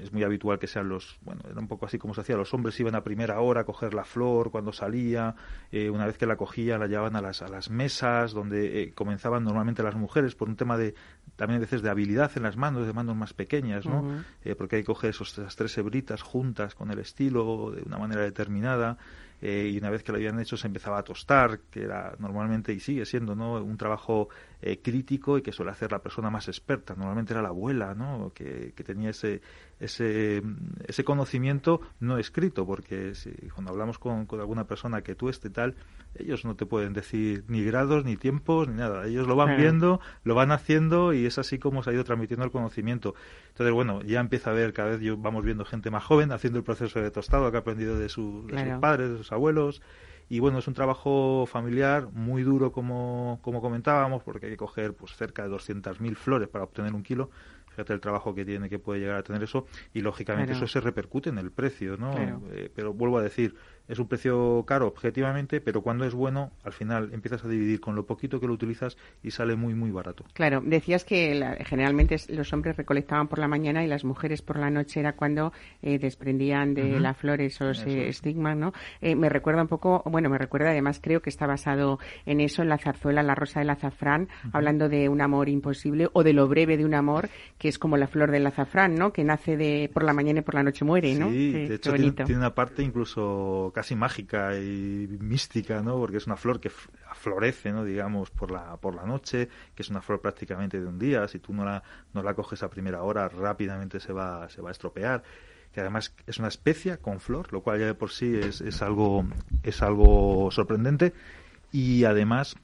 es muy habitual que sean los bueno era un poco así como se hacía los hombres iban a primera hora a coger la flor cuando salía eh, una vez que la cogían la llevaban a las a las mesas donde eh, comenzaban normalmente las mujeres por un tema de también a veces de habilidad en las manos de manos más pequeñas no eh, porque hay que coger esos, esas tres hebritas juntas con el estilo de una manera determinada eh, y una vez que lo habían hecho se empezaba a tostar, que era normalmente y sigue siendo ¿no? un trabajo eh, crítico y que suele hacer la persona más experta. Normalmente era la abuela ¿no? que, que tenía ese, ese, ese conocimiento no escrito, porque si, cuando hablamos con, con alguna persona que tú esté tal, ellos no te pueden decir ni grados, ni tiempos, ni nada. Ellos lo van viendo, lo van haciendo y es así como se ha ido transmitiendo el conocimiento. Entonces, bueno, ya empieza a ver, cada vez yo- vamos viendo gente más joven haciendo el proceso de tostado que ha aprendido de, su- de Claro. sus padres, de sus abuelos. Y bueno, es un trabajo familiar muy duro, como, como comentábamos, porque hay que coger pues cerca de 200.000 flores para obtener un kilo. Fíjate el trabajo que tiene, que puede llegar a tener eso. Y lógicamente Claro. eso se repercute en el precio, ¿no? Claro. Eh, pero vuelvo a decir, es un precio caro objetivamente, pero cuando es bueno, al final empiezas a dividir con lo poquito que lo utilizas y sale muy, muy barato. Claro, decías que la- generalmente los hombres recolectaban por la mañana y las mujeres por la noche era cuando eh, desprendían de Ujú. la flor esos Eso eh, es. estigmas, ¿no? Eh, me recuerda un poco, bueno, me recuerda además creo que está basado en eso, en la zarzuela, la rosa del azafrán, hablando de un amor imposible o de lo breve de un amor, que es como la flor del azafrán, ¿no? Que nace de por la mañana y por la noche muere, ¿no? Sí, Qué- de hecho tiene una parte incluso casi mágica y mística, ¿no? Porque es una flor que florece, ¿no? Digamos, por la, por la noche, que es una flor prácticamente de un día. Si tú no la, no la coges a primera hora, rápidamente se va, se va a estropear. Que además es una especia con flor, lo cual ya de por sí es, es algo, es algo sorprendente. Y además,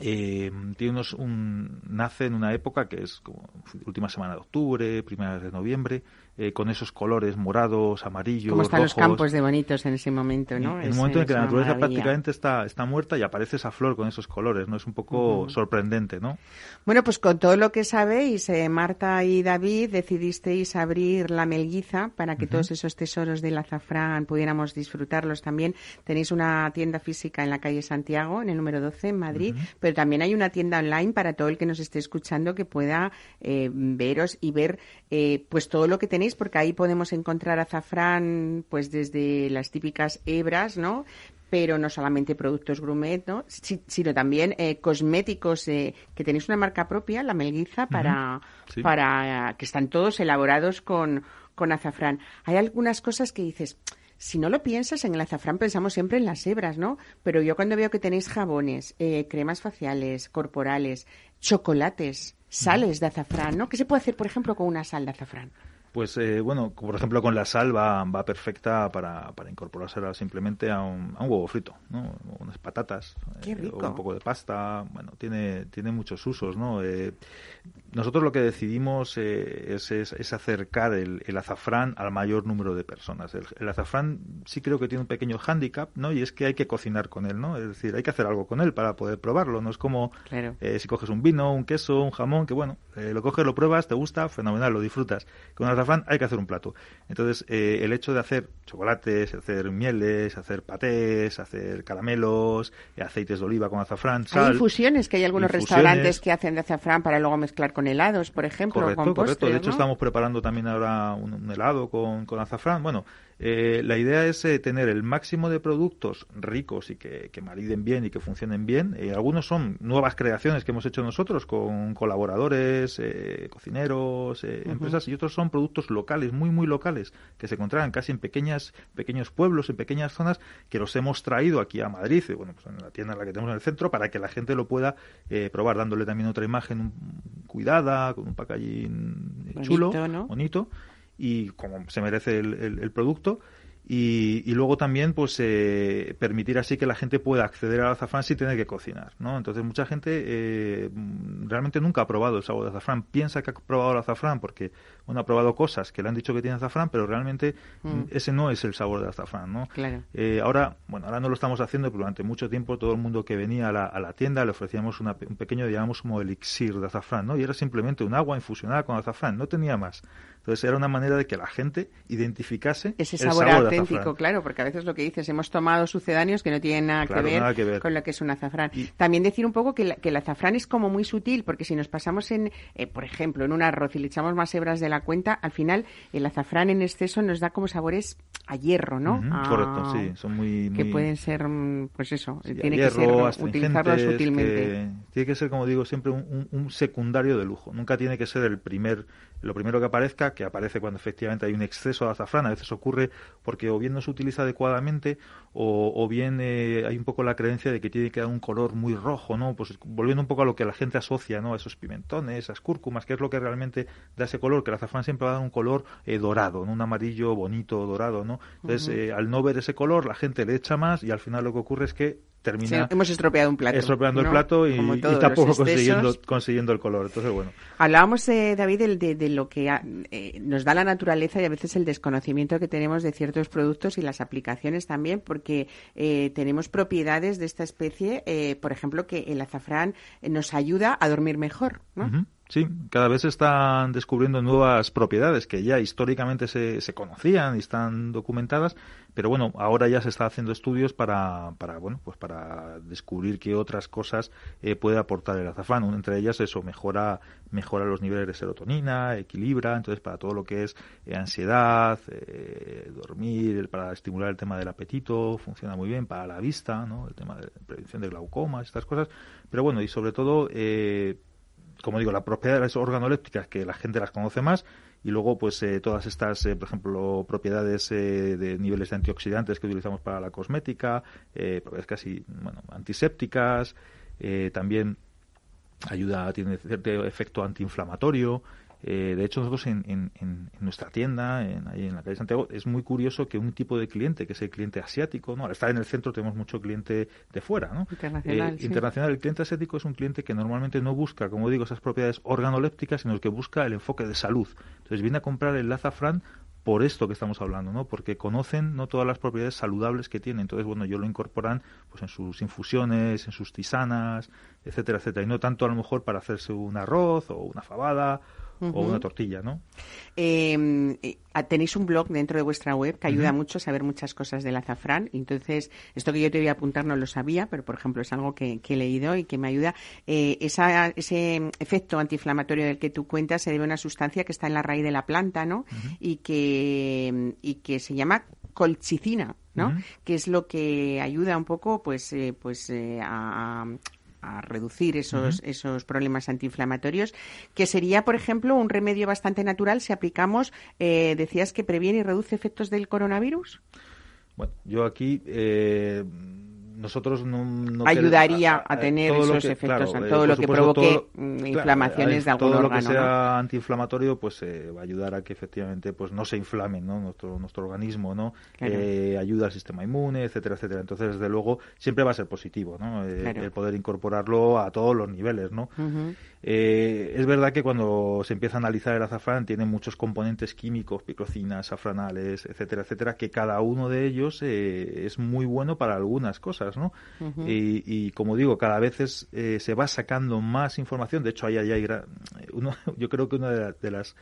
eh, tiene unos, un, nace en una época que es como última semana de octubre, primera de noviembre, eh, con esos colores morados, amarillos, ¿Cómo están los campos de bonitos en ese momento, no? En un momento en que la naturaleza maravilla. prácticamente está, está muerta y aparece esa flor con esos colores, ¿no? Es un poco sorprendente, ¿no? Bueno, pues con todo lo que sabéis, eh, Marta y David decidisteis abrir la Melguiza para que todos esos tesoros del azafrán pudiéramos disfrutarlos también. Tenéis una tienda física en la calle Santiago, en el número 12, en Madrid, pero también hay una tienda online para todo el que nos esté escuchando que pueda eh, veros y ver eh, pues todo lo que tenéis, porque ahí podemos encontrar azafrán pues desde las típicas hebras, ¿no? pero no solamente productos gourmet, ¿no? Si- sino también eh, cosméticos eh, que tenéis una marca propia, la Melguiza, para, Sí. para que están todos elaborados con, con azafrán. Hay algunas cosas que dices, si no lo piensas en el azafrán, pensamos siempre en las hebras, ¿no? Pero yo cuando veo que tenéis jabones, eh, cremas faciales, corporales, chocolates, sales de azafrán, ¿no? ¿Qué se puede hacer, por ejemplo, con una sal de azafrán? Pues eh, bueno, por ejemplo con la sal va, va perfecta para, para incorporársela simplemente a un, a un huevo frito, ¿no? Unas patatas, Qué eh, o un poco de pasta, bueno, tiene, tiene muchos usos, ¿no? Eh, nosotros lo que decidimos eh, es, es- es acercar el, el azafrán al mayor número de personas. El, el azafrán sí creo que tiene un pequeño hándicap, ¿no? Y es que hay que cocinar con él, ¿no? Es decir, hay que hacer algo con él para poder probarlo, no es como Claro. eh, si coges un vino, un queso, un jamón, que bueno, lo coges, lo pruebas, te gusta, fenomenal, lo disfrutas. Con azafrán hay que hacer un plato. Entonces, eh, el hecho de hacer chocolates, hacer mieles, hacer patés, hacer caramelos, eh, aceites de oliva con azafrán, Hay sal. infusiones, que hay algunos infusiones. restaurantes que hacen de azafrán para luego mezclar con helados, por ejemplo, o Correcto, con correcto. De postres, hecho, ¿no? estamos preparando también ahora un, un helado con, con azafrán. Bueno, eh, la idea es eh, tener el máximo de productos ricos y que, que mariden bien y que funcionen bien. Eh, algunos son nuevas creaciones que hemos hecho nosotros con colaboradores, eh, cocineros, eh, empresas, y otros son productos locales, muy, muy locales, que se encontraban casi en pequeñas, pequeños pueblos, en pequeñas zonas, que los hemos traído aquí a Madrid, bueno, pues en la tienda en la que tenemos en el centro, para que la gente lo pueda eh, probar, dándole también otra imagen cuidada, con un packaging Bonito, chulo, ¿no? bonito, y como se merece el, el- el producto. Y, y luego también pues eh, permitir así que la gente pueda acceder al azafrán sin tener que cocinar ¿no? entonces mucha gente eh, realmente nunca ha probado el sabor de azafrán piensa que ha probado el azafrán porque bueno, ha probado cosas que le han dicho que tiene azafrán pero realmente mm, ese no es el sabor del azafrán ¿no? Claro. Eh, ahora, bueno, ahora no lo estamos haciendo, pero durante mucho tiempo todo el mundo que venía a la, a la tienda le ofrecíamos una- un pequeño, digamos, como elixir de azafrán, ¿no? Y era simplemente un agua infusionada con azafrán, no tenía más. Entonces era una manera de que la gente identificase Ese el sabor, auténtico, claro, porque a veces lo que dices, hemos tomado sucedáneos que no tienen nada, Claro, que, ver nada que ver. con lo que es un azafrán. Y- También decir un poco que, la- que el azafrán es como muy sutil, porque si nos pasamos en, eh, por ejemplo, en un arroz y le echamos más hebras de la cuenta, al final el azafrán en exceso nos da como sabores a hierro, ¿no? A- Correcto, sí, son muy... Que pueden ser, mm, pues eso, sí, tiene que ser utilizarlo sutilmente. que- tiene que ser, como digo, siempre un, un- un secundario de lujo. Nunca tiene que ser el primer, lo primero que aparezca, que aparece cuando efectivamente hay un exceso de azafrán. A veces ocurre porque o bien no se utiliza adecuadamente o, o bien eh, hay un poco la creencia de que tiene que dar un color muy rojo, ¿no? Pues volviendo un poco a lo que la gente asocia, ¿no? A esos pimentones, esas cúrcumas, que es lo que realmente da ese color, que el azafrán siempre va a dar un color eh, dorado, ¿no? Un amarillo bonito, dorado, ¿no? Entonces, eh, al no ver ese color, la gente le echa más y al final lo que ocurre es que termina hemos estropeado un plato. Estropeando el plato y, y tampoco consiguiendo, consiguiendo, el color. Entonces, bueno. Hablábamos, eh, David, de, de, lo que eh, nos da la naturaleza y a veces el desconocimiento que tenemos de ciertos productos y las aplicaciones también, porque eh, tenemos propiedades de esta especie, eh, por ejemplo, que el azafrán nos ayuda a dormir mejor, ¿no? Uh -huh. Sí, cada vez se están descubriendo nuevas propiedades que ya históricamente se, se, conocían y están documentadas, pero bueno, ahora ya se está haciendo estudios para, para bueno, pues para descubrir qué otras cosas eh, puede aportar el azafrán. Entre ellas eso mejora mejora los niveles de serotonina, equilibra, entonces para todo lo que es eh, ansiedad, eh, dormir, para estimular el tema del apetito, funciona muy bien para la vista, ¿no? El tema de prevención de glaucomas, estas cosas, pero bueno, y sobre todo eh, como digo, las propiedades organolépticas que la gente las conoce más y luego pues eh, todas estas, eh, por ejemplo, propiedades eh, de niveles de antioxidantes que utilizamos para la cosmética, propiedades casi, bueno, antisépticas, también ayuda, tiene cierto efecto antiinflamatorio, eh, de hecho, nosotros en, en, en nuestra tienda, en, ahí en la calle Santiago, es muy curioso que un tipo de cliente, que es el cliente asiático, ¿no? al estar en el centro tenemos mucho cliente de fuera. ¿no? Internacional. Eh, sí. Internacional. El cliente asiático es un cliente que normalmente no busca, como digo, esas propiedades organolépticas, sino que busca el enfoque de salud. Entonces viene a comprar el azafrán por esto que estamos hablando, ¿no? Porque conocen no todas las propiedades saludables que tiene. Entonces, bueno, yo lo incorporan pues en sus infusiones, en sus tisanas, etcétera, etcétera. Y no tanto a lo mejor para hacerse un arroz o una fabada Uh -huh. o una tortilla, ¿no? Eh, tenéis un blog dentro de vuestra web que ayuda uh -huh. mucho a saber muchas cosas del azafrán. Entonces, esto que yo te voy a apuntar no lo sabía, pero por ejemplo es algo que, que he leído y que me ayuda. Eh, esa, ese efecto antiinflamatorio del que tú cuentas se debe a una sustancia que está en la raíz de la planta, ¿no? Uh -huh. Y que y que se llama colchicina, ¿no? Uh -huh. Que es lo que ayuda un poco, pues, eh, pues eh, a, a reducir esos, uh -huh. esos problemas antiinflamatorios, que sería, por ejemplo, un remedio bastante natural si aplicamos, eh, decías que previene y reduce efectos del coronavirus. Bueno, yo aquí eh, nosotros no, no ayudaría a, a, tener esos que, efectos, claro, todo eh, lo que provoque inflamaciones claro, de algún todo órgano. Todo lo que sea ¿no? antiinflamatorio, pues eh, va a ayudar a que efectivamente pues no se inflame ¿no? nuestro nuestro organismo, ¿no? Claro. Eh, ayuda al sistema inmune, etcétera, etcétera. Entonces, desde luego, siempre va a ser positivo, ¿no? Eh. El poder incorporarlo a todos los niveles, ¿no? Uh -huh. Es verdad que cuando se empieza a analizar el azafrán tiene muchos componentes químicos, picrocinas, safranales, etcétera, etcétera, que cada uno de ellos es muy bueno para algunas cosas, ¿no? Uh -huh. y, y, como digo, cada vez es, eh, se va sacando más información. De hecho, ahí, ahí hay uno, yo creo que una de, la, de las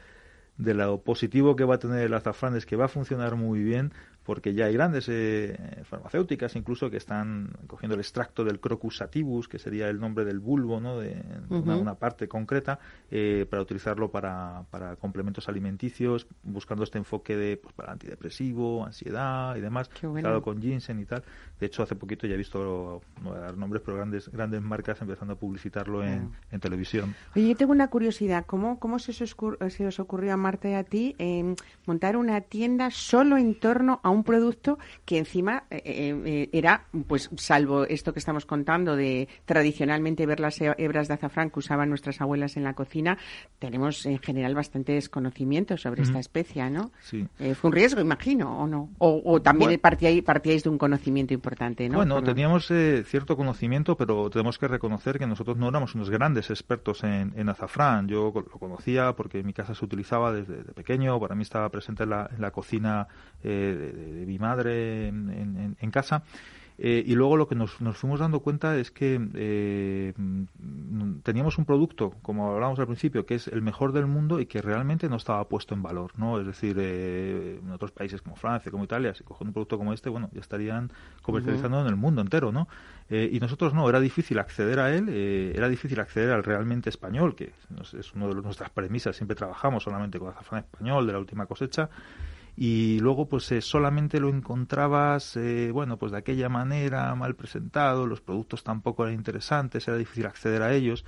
de lo positivo que va a tener el azafrán es que va a funcionar muy bien porque ya hay grandes eh, farmacéuticas incluso que están cogiendo el extracto del Crocus sativus, que sería el nombre del bulbo, ¿no? de uh -huh. una, una, parte concreta, eh, para utilizarlo para, para, complementos alimenticios, buscando este enfoque de pues, para antidepresivo, ansiedad y demás, bueno. con ginseng y tal. De hecho, hace poquito ya he visto, no voy a dar nombres, pero grandes, grandes marcas empezando a publicitarlo en, uh -huh. en televisión. Oye, yo tengo una curiosidad, ¿cómo, cómo se, os se os ocurrió a Marta y a ti eh, montar una tienda solo en torno a un un producto que encima eh, eh, era, pues salvo esto que estamos contando de tradicionalmente ver las hebras de azafrán que usaban nuestras abuelas en la cocina, tenemos en general bastante desconocimiento sobre uh -huh. esta especie, ¿no? Sí. Eh, fue un riesgo, imagino, ¿o no? O, o también bueno, partíais, partíais, de un conocimiento importante, ¿no? Bueno, teníamos eh, cierto conocimiento, pero tenemos que reconocer que nosotros no éramos unos grandes expertos en, en azafrán. Yo lo conocía porque en mi casa se utilizaba desde de pequeño, para mí estaba presente en la, en la cocina eh, de, de, mi madre en, en, en casa. Eh, y luego lo que nos, nos, fuimos dando cuenta es que eh, teníamos un producto, como hablábamos al principio, que es el mejor del mundo y que realmente no estaba puesto en valor, ¿no? Es decir, eh, en otros países como Francia, como Italia, si cogen un producto como este, bueno, ya estarían comercializando uh -huh. en el mundo entero, ¿no? Eh, y nosotros no, era difícil acceder a él, eh, era difícil acceder al realmente español, que es una de nuestras premisas, siempre trabajamos solamente con azafrán español de la última cosecha, y luego pues eh, solamente lo encontrabas eh, bueno pues de aquella manera mal presentado los productos tampoco eran interesantes era difícil acceder a ellos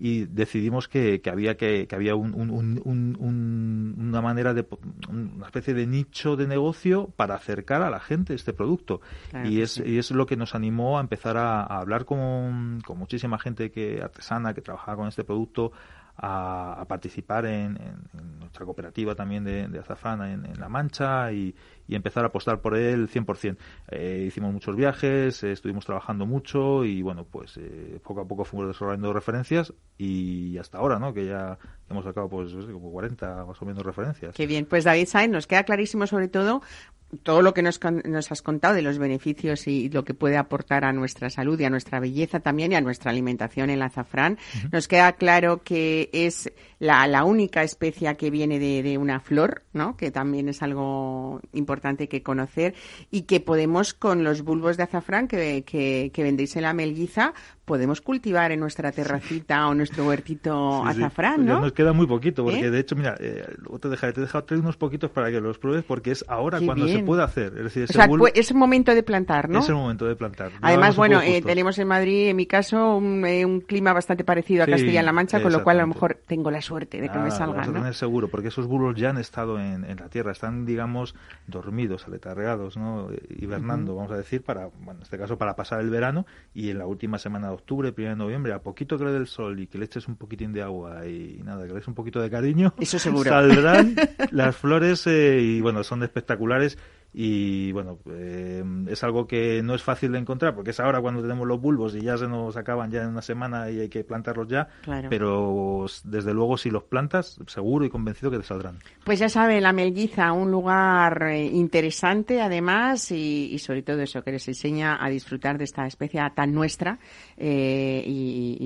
y decidimos que, que había que, que había un, un, un, un, una manera de una especie de nicho de negocio para acercar a la gente este producto Claro y es sí. y es lo que nos animó a empezar a, a hablar con, con muchísima gente que artesana que trabajaba con este producto a, participar en, en- nuestra cooperativa también de, de azafrán en, en La Mancha y, empezar a apostar por él 100%. Eh, hicimos muchos viajes, eh, estuvimos trabajando mucho y bueno, pues eh, poco a poco fuimos desarrollando referencias y hasta ahora, ¿no? Que ya hemos sacado pues como 40 más o menos referencias. Qué bien. Pues David Sainz, nos queda clarísimo sobre todo todo lo que nos, nos has contado de los beneficios y lo que puede aportar a nuestra salud y a nuestra belleza también y a nuestra alimentación el azafrán. Nos queda claro que es la, la única especia que viene de, de una flor, ¿no? Que también es algo importante que conocer y que podemos con los bulbos de azafrán que, que, que vendéis en la Melguiza podemos cultivar en nuestra terracita o nuestro huertito Sí, sí. azafrán, Pues ya ¿no? nos queda muy poquito, porque ¿Eh? de hecho, mira, eh, te dejaré, te he dejado traer unos poquitos para que los pruebes, porque es ahora Qué cuando se puede hacer. Es decir, O ese sea, bulbo- pu- es el momento de plantar, ¿no? es el momento de plantar. Además, bueno, eh, tenemos en Madrid, en mi caso, un, eh, un clima bastante parecido a Sí, Castilla-La Mancha, con lo cual a lo mejor tengo la suerte de que me Ah, salgan, vas a ¿no? tener seguro, porque esos bulbos ya han estado en, en la tierra, están, digamos, dormidos, aletargados, ¿no? Eh, hibernando, vamos a decir, para, bueno, en este caso, para pasar el verano y en la última semana de octubre, primera de noviembre, a poquito que le dé el sol y que le eches un poquitín de agua y nada, que le des un poquito de cariño, Eso seguro. saldrán las flores eh, y, bueno, son espectaculares y bueno, eh, es algo que no es fácil de encontrar porque es ahora cuando tenemos los bulbos y ya se nos acaban ya en una semana y hay que plantarlos ya, Claro. pero desde luego si los plantas, seguro y convencido que te saldrán. Pues ya sabe, la Melguiza, un lugar eh, interesante además y, y sobre todo eso, que les enseña a disfrutar de esta especie tan nuestra eh, y,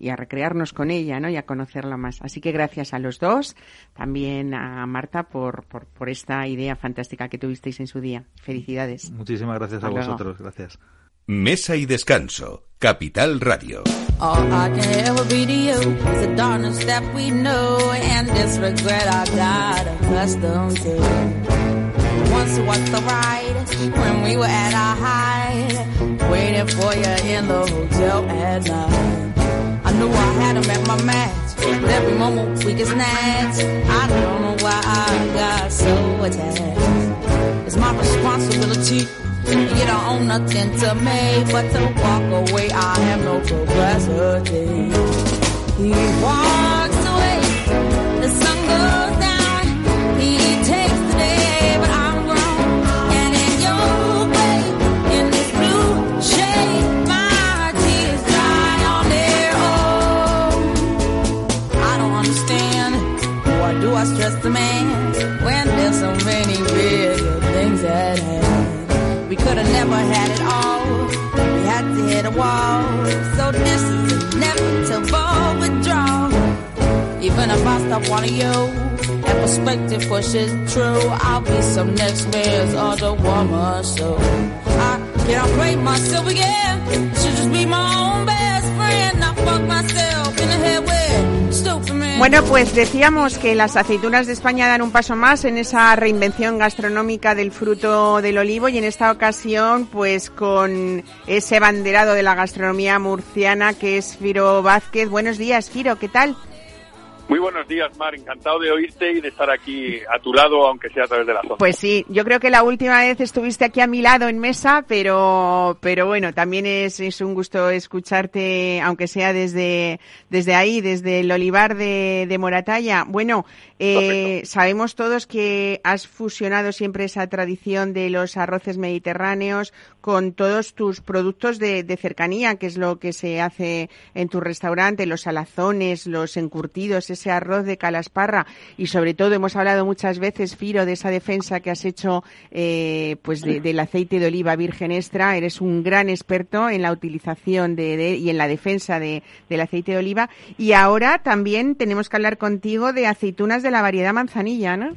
y- y a recrearnos con ella ¿no? y a conocerla más. Así que gracias a los dos, también a Marta por, por, por esta idea fantástica que tuvisteis en su día. Felicidades. Muchísimas gracias a Hasta luego. vosotros, gracias. Mesa y descanso. Capital Radio. All I can ever be to you is the darkness that we know and this regret I got accustomed to. Once was the ride when we were at our height, waiting for you in the hotel at night. I knew I had him at my match. With every moment we get snatched. I don't know why I got so attached. It's my responsibility. You don't own nothing to me but to walk away. I have no capacity. He walks I stop wanting you and perspective true, I'll be some next. So I myself again. Just be my own best friend. Bueno, pues decíamos que las aceitunas de España dan un paso más en esa reinvención gastronómica del fruto del olivo y en esta ocasión pues con ese banderado de la gastronomía murciana que es Firo Vázquez. Buenos días, Firo, ¿qué tal? Muy buenos días, Mar. Encantado de oírte y de estar aquí a tu lado, aunque sea a través de la zona. Pues sí, yo creo que la última vez estuviste aquí a mi lado en mesa, pero, pero bueno, también es, es un gusto escucharte, aunque sea desde, desde ahí, desde el olivar de, de Moratalla. Bueno, eh, sabemos todos que has fusionado siempre esa tradición de los arroces mediterráneos con todos tus productos de, de cercanía, que es lo que se hace en tu restaurante, los salazones, los encurtidos, ese arroz de calasparra y sobre todo hemos hablado muchas veces, Firo, de esa defensa que has hecho eh, pues de- del aceite de oliva virgen extra. Eres un gran experto en la utilización de, de- y en la defensa de- del aceite de oliva. Y ahora también tenemos que hablar contigo de aceitunas de la variedad manzanilla, ¿no?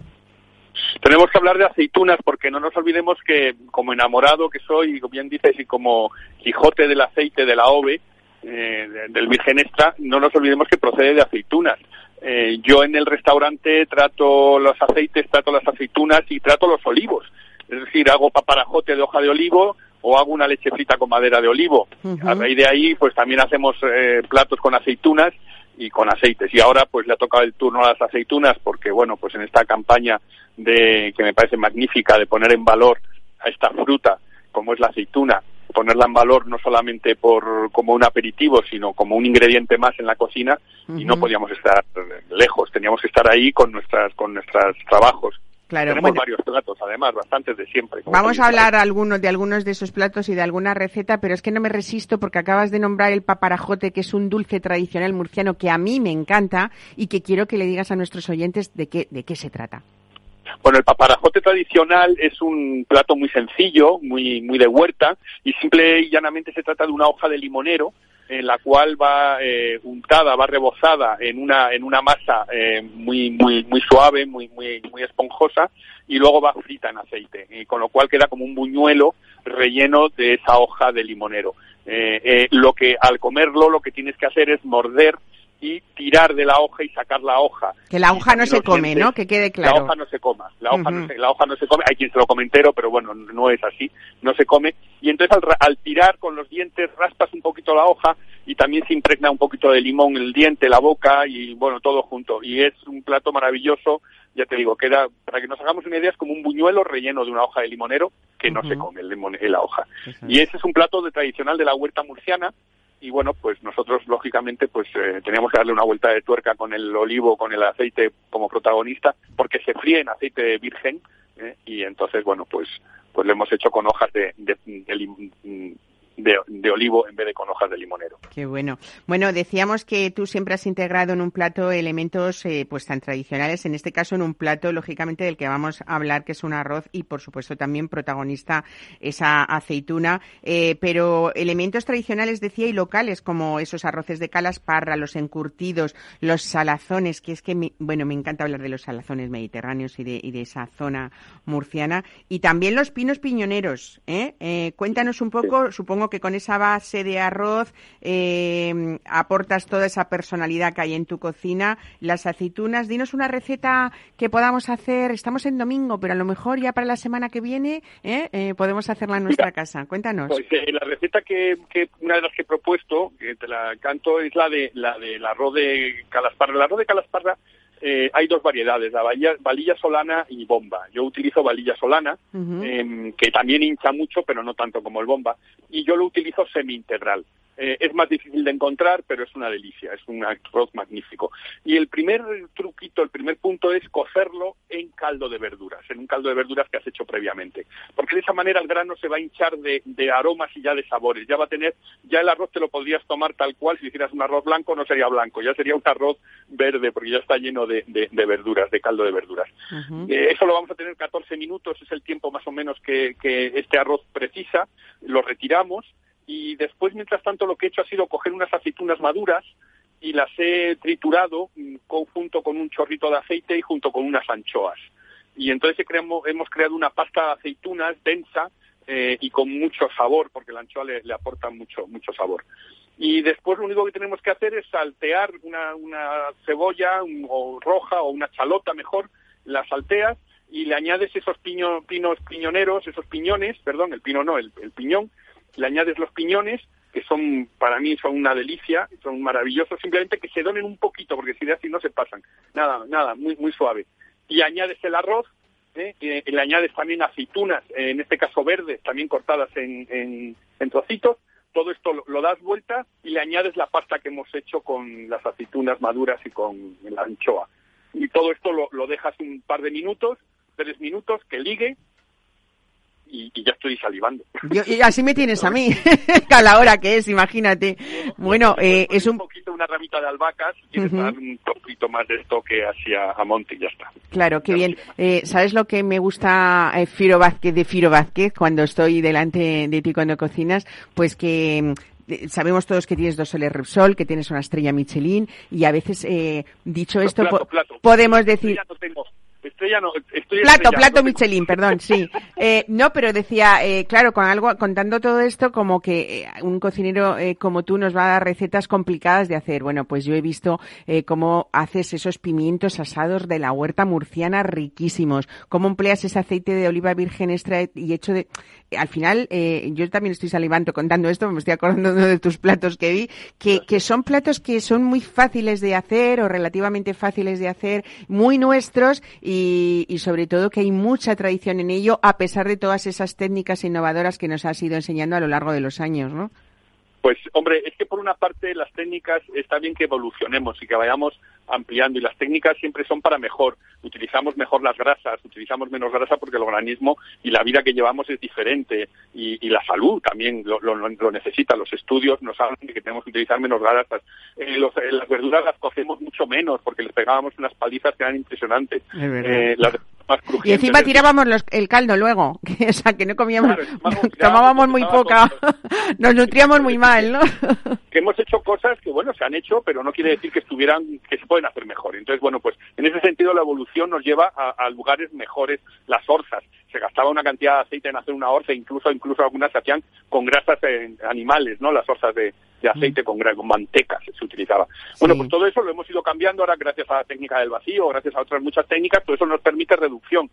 Tenemos que hablar de aceitunas porque no nos olvidemos que, como enamorado que soy, como bien dices, y como Quijote del aceite de la ove, eh, de- del virgen extra, no nos olvidemos que procede de aceitunas. Eh, yo en el restaurante trato los aceites, trato las aceitunas y trato los olivos. Es decir, hago paparajote de hoja de olivo o hago una leche frita con madera de olivo. A raíz de ahí, pues también hacemos eh, platos con aceitunas y con aceites. Y ahora pues le ha tocado el turno a las aceitunas porque bueno, pues en esta campaña de que me parece magnífica de poner en valor a esta fruta como es la aceituna, ponerla en valor no solamente por como un aperitivo, sino como un ingrediente más en la cocina y no podíamos estar lejos, teníamos que estar ahí con nuestras con nuestros trabajos. Claro, Tenemos bueno. varios platos, además, bastantes de siempre. Vamos a hablar algunos de algunos de esos platos y de alguna receta, pero es que no me resisto porque acabas de nombrar el paparajote, que es un dulce tradicional murciano que a mí me encanta y que quiero que le digas a nuestros oyentes de qué, de qué se trata. Bueno, el paparajote tradicional es un plato muy sencillo, muy, muy de huerta, y simple y llanamente se trata de una hoja de limonero en la cual va eh, untada, va rebozada en una, en una masa eh, muy, muy, muy suave, muy, muy, muy esponjosa, y luego va frita en aceite, y con lo cual queda como un buñuelo relleno de esa hoja de limonero. Eh, eh, lo que al comerlo lo que tienes que hacer es morder y tirar de la hoja y sacar la hoja. Que la hoja no se come, dientes- ¿no? Que quede La claro. hoja no se coma, la hoja, no se, la hoja no se come, hay quien se lo come entero, pero bueno, no es así, no se come. Y entonces al, al tirar con los dientes raspas un poquito la hoja y también se impregna un poquito de limón el diente, la boca y bueno, todo junto. Y es un plato maravilloso, ya te digo, queda, para que nos hagamos una idea, es como un buñuelo relleno de una hoja de limonero que no se come el limón, la hoja. Y ese es un plato de tradicional de la huerta murciana y bueno, pues nosotros lógicamente pues eh, teníamos que darle una vuelta de tuerca con el olivo, con el aceite como protagonista, porque se fríe en aceite virgen ¿eh? y entonces bueno pues pues lo hemos hecho con hojas de, de, de de- de olivo en vez de con hojas de limonero. Qué bueno. Bueno, decíamos que tú siempre has integrado en un plato elementos eh, pues tan tradicionales, en este caso en un plato lógicamente del que vamos a hablar que es un arroz y por supuesto también protagonista esa aceituna, eh, pero elementos tradicionales decía y locales como esos arroces de calasparra, los encurtidos, los salazones, que es que me- bueno, me encanta hablar de los salazones mediterráneos y de, y de esa zona murciana y también los pinos piñoneros, ¿eh? Eh, cuéntanos un poco, supongo que con esa base de arroz eh, aportas toda esa personalidad que hay en tu cocina. Las aceitunas, dinos una receta que podamos hacer. Estamos en domingo, pero a lo mejor ya para la semana que viene ¿eh? Eh, podemos hacerla en nuestra casa. Cuéntanos. Pues eh, la receta que, que una de las que he propuesto, que te la canto, es la de la del arroz de calasparra. El arroz de calasparra eh, hay dos variedades, la valilla, valilla solana y bomba. Yo utilizo valilla solana, em, que también hincha mucho, pero no tanto como el bomba, y yo lo utilizo semi-integral. Eh, es más difícil de encontrar, pero es una delicia, es un arroz magnífico. Y el primer truquito, el primer punto es cocerlo en caldo de verduras, en un caldo de verduras que has hecho previamente. Porque de esa manera el grano se va a hinchar de, de aromas y ya de sabores. Ya va a tener, ya el arroz te lo podrías tomar tal cual, si hicieras un arroz blanco no sería blanco, ya sería un arroz verde, porque ya está lleno de, de- de verduras, de caldo de verduras. Eh, eso lo vamos a tener 14 minutos, es el tiempo más o menos que, que este arroz precisa. Lo retiramos y después, mientras tanto, lo que he hecho ha sido coger unas aceitunas maduras y las he triturado mm, con- junto con un chorrito de aceite y junto con unas anchoas. Y entonces he creamo- hemos creado una pasta de aceitunas densa eh, y con mucho sabor, porque la anchoa le, le aporta mucho, mucho sabor. Y después lo único que tenemos que hacer es saltear una, una cebolla o roja o una chalota mejor, la salteas y le añades esos piño- pinos piñoneros, esos piñones, perdón, el pino no, el, piñón, le añades los piñones, que son, para mí, son una delicia, son maravillosos, simplemente que se donen un poquito, porque si de así no se pasan. Nada, nada, muy, muy suave. Y añades el arroz, ¿eh? y le añades también aceitunas, eh, en este caso verdes, también cortadas en, en, en trocitos, todo esto lo, lo das vuelta y le añades la pasta que hemos hecho con las aceitunas maduras y con la anchoa. Y todo esto lo, lo dejas un par de minutos, tres minutos, que ligue y, y ya estoy salivando. Yo- y así me tienes a mí, a la hora que es, imagínate. Bueno, eh, es un un... poquito una ramita de albahaca, si quieres Ujú. dar un poquito más de esto que hacia a monte y ya está. Claro, qué Ya bien. Eh, ¿Sabes lo que me gusta eh, Firo Vázquez, de Firo Vázquez cuando estoy delante de ti cuando cocinas? Pues que mm, sabemos todos que tienes dos soles Repsol, que tienes una estrella Michelin y a veces, eh, dicho esto, plato, po- plato. podemos decir... Ya no tengo. Estrella no, estoy Plato, plato Michelin, perdón, sí. Eh, no, pero decía, eh, claro, con algo, contando todo esto, como que eh, un cocinero eh, como tú nos va a dar recetas complicadas de hacer. Bueno, pues yo he visto eh, cómo haces esos pimientos asados de la huerta murciana riquísimos, cómo empleas ese aceite de oliva virgen extra y hecho de... Al final, eh, yo también estoy salivando contando esto, me estoy acordando de uno de tus platos que vi, que, que son platos que son muy fáciles de hacer o relativamente fáciles de hacer, muy nuestros y, y sobre todo que hay mucha tradición en ello a pesar de todas esas técnicas innovadoras que nos has ido enseñando a lo largo de los años, ¿no? Pues, hombre, es que por una parte las técnicas está bien que evolucionemos y que vayamos ampliando y las técnicas siempre son para mejor. Utilizamos mejor las grasas, utilizamos menos grasa porque el organismo y la vida que llevamos es diferente y, y la salud también lo, lo- lo necesita. Los estudios nos hablan de que tenemos que utilizar menos grasas. Eh, los- eh, las verduras las cocemos mucho menos porque les pegábamos unas palizas que eran impresionantes. Eh, las más Y encima tirábamos los- el caldo luego, que, o sea, que no comíamos, Claro, tirábamos, tomábamos muy poca, nos nutríamos muy mal, ¿no? que hemos hecho cosas que, bueno, se han hecho, pero no quiere decir que estuvieran, que se pueden hacer mejor. Entonces, bueno, pues en ese sentido la evolución nos lleva a, a lugares mejores. Las orzas, se gastaba una cantidad de aceite en hacer una orza, incluso incluso algunas se hacían con grasas eh, animales, ¿no? Las orzas de, de aceite con, con manteca se, se utilizaba. Bueno, pues todo eso lo hemos ido cambiando ahora gracias a la técnica del vacío, gracias a otras muchas técnicas, todo eso nos permite reducción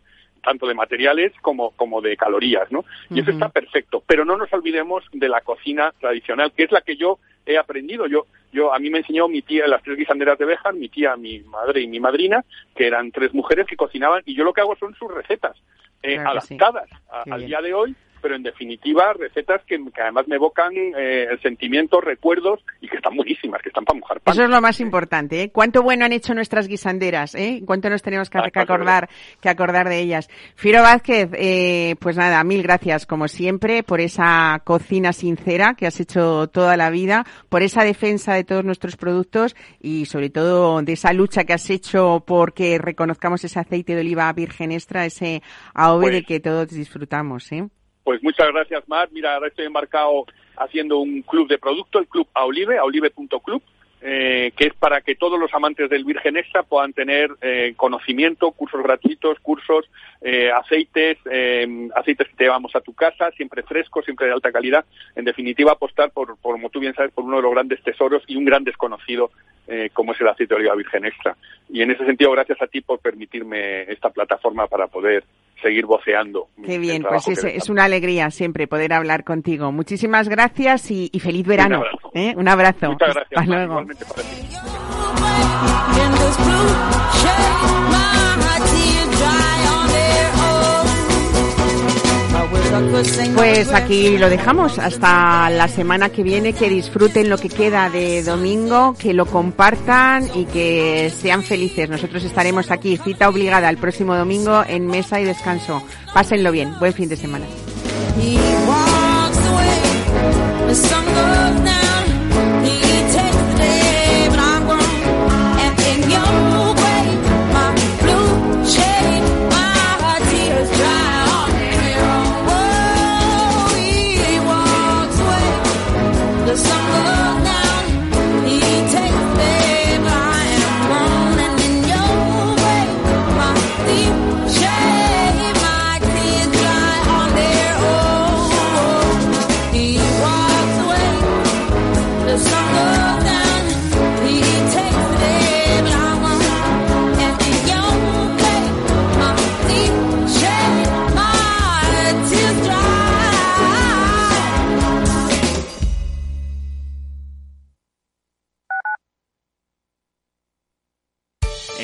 tanto de materiales como, como de calorías, ¿no? Y eso está perfecto, pero no nos olvidemos de la cocina tradicional, que es la que yo he aprendido. Yo, yo a mí me enseñó mi tía, las tres guisanderas de Béjar, mi tía, mi madre y mi madrina, que eran tres mujeres que cocinaban, y yo lo que hago son sus recetas, eh, Claro que sí. adaptadas a- al bien. día de hoy, pero en definitiva recetas que, que además me evocan eh, sentimientos, recuerdos y que están buenísimas, que están para mojar pan. Eso es lo más importante, ¿eh? Cuánto bueno han hecho nuestras guisanderas, ¿eh? Cuánto nos tenemos que, Ah, que acordar, que acordar de ellas. Firo Vázquez, eh, pues nada, mil gracias como siempre por esa cocina sincera que has hecho toda la vida, por esa defensa de todos nuestros productos y sobre todo de esa lucha que has hecho porque reconozcamos ese aceite de oliva virgen extra, ese Pues- de que todos disfrutamos, ¿eh? Pues muchas gracias, Mar. Mira, ahora estoy embarcado haciendo un club de producto, el Club Aulive, aulive.club, eh, que es para que todos los amantes del Virgen Extra puedan tener eh, conocimiento, cursos gratuitos, cursos, eh, aceites, eh, aceites que te llevamos a tu casa, siempre frescos, siempre de alta calidad. En definitiva, apostar por, por, como tú bien sabes, por uno de los grandes tesoros y un gran desconocido eh, como es el aceite de oliva virgen extra. Y en ese sentido, gracias a ti por permitirme esta plataforma para poder seguir voceando. Qué bien, pues es, es una alegría siempre poder hablar contigo. Muchísimas gracias y, y feliz verano. abrazo. ¿eh? Un abrazo. Muchas gracias. Hasta luego. igualmente para ti. Pues aquí lo dejamos hasta la semana que viene. Que disfruten lo que queda de domingo, que lo compartan y que sean felices. Nosotros estaremos aquí, cita obligada el próximo domingo en mesa y descanso. Pásenlo bien. Buen fin de semana.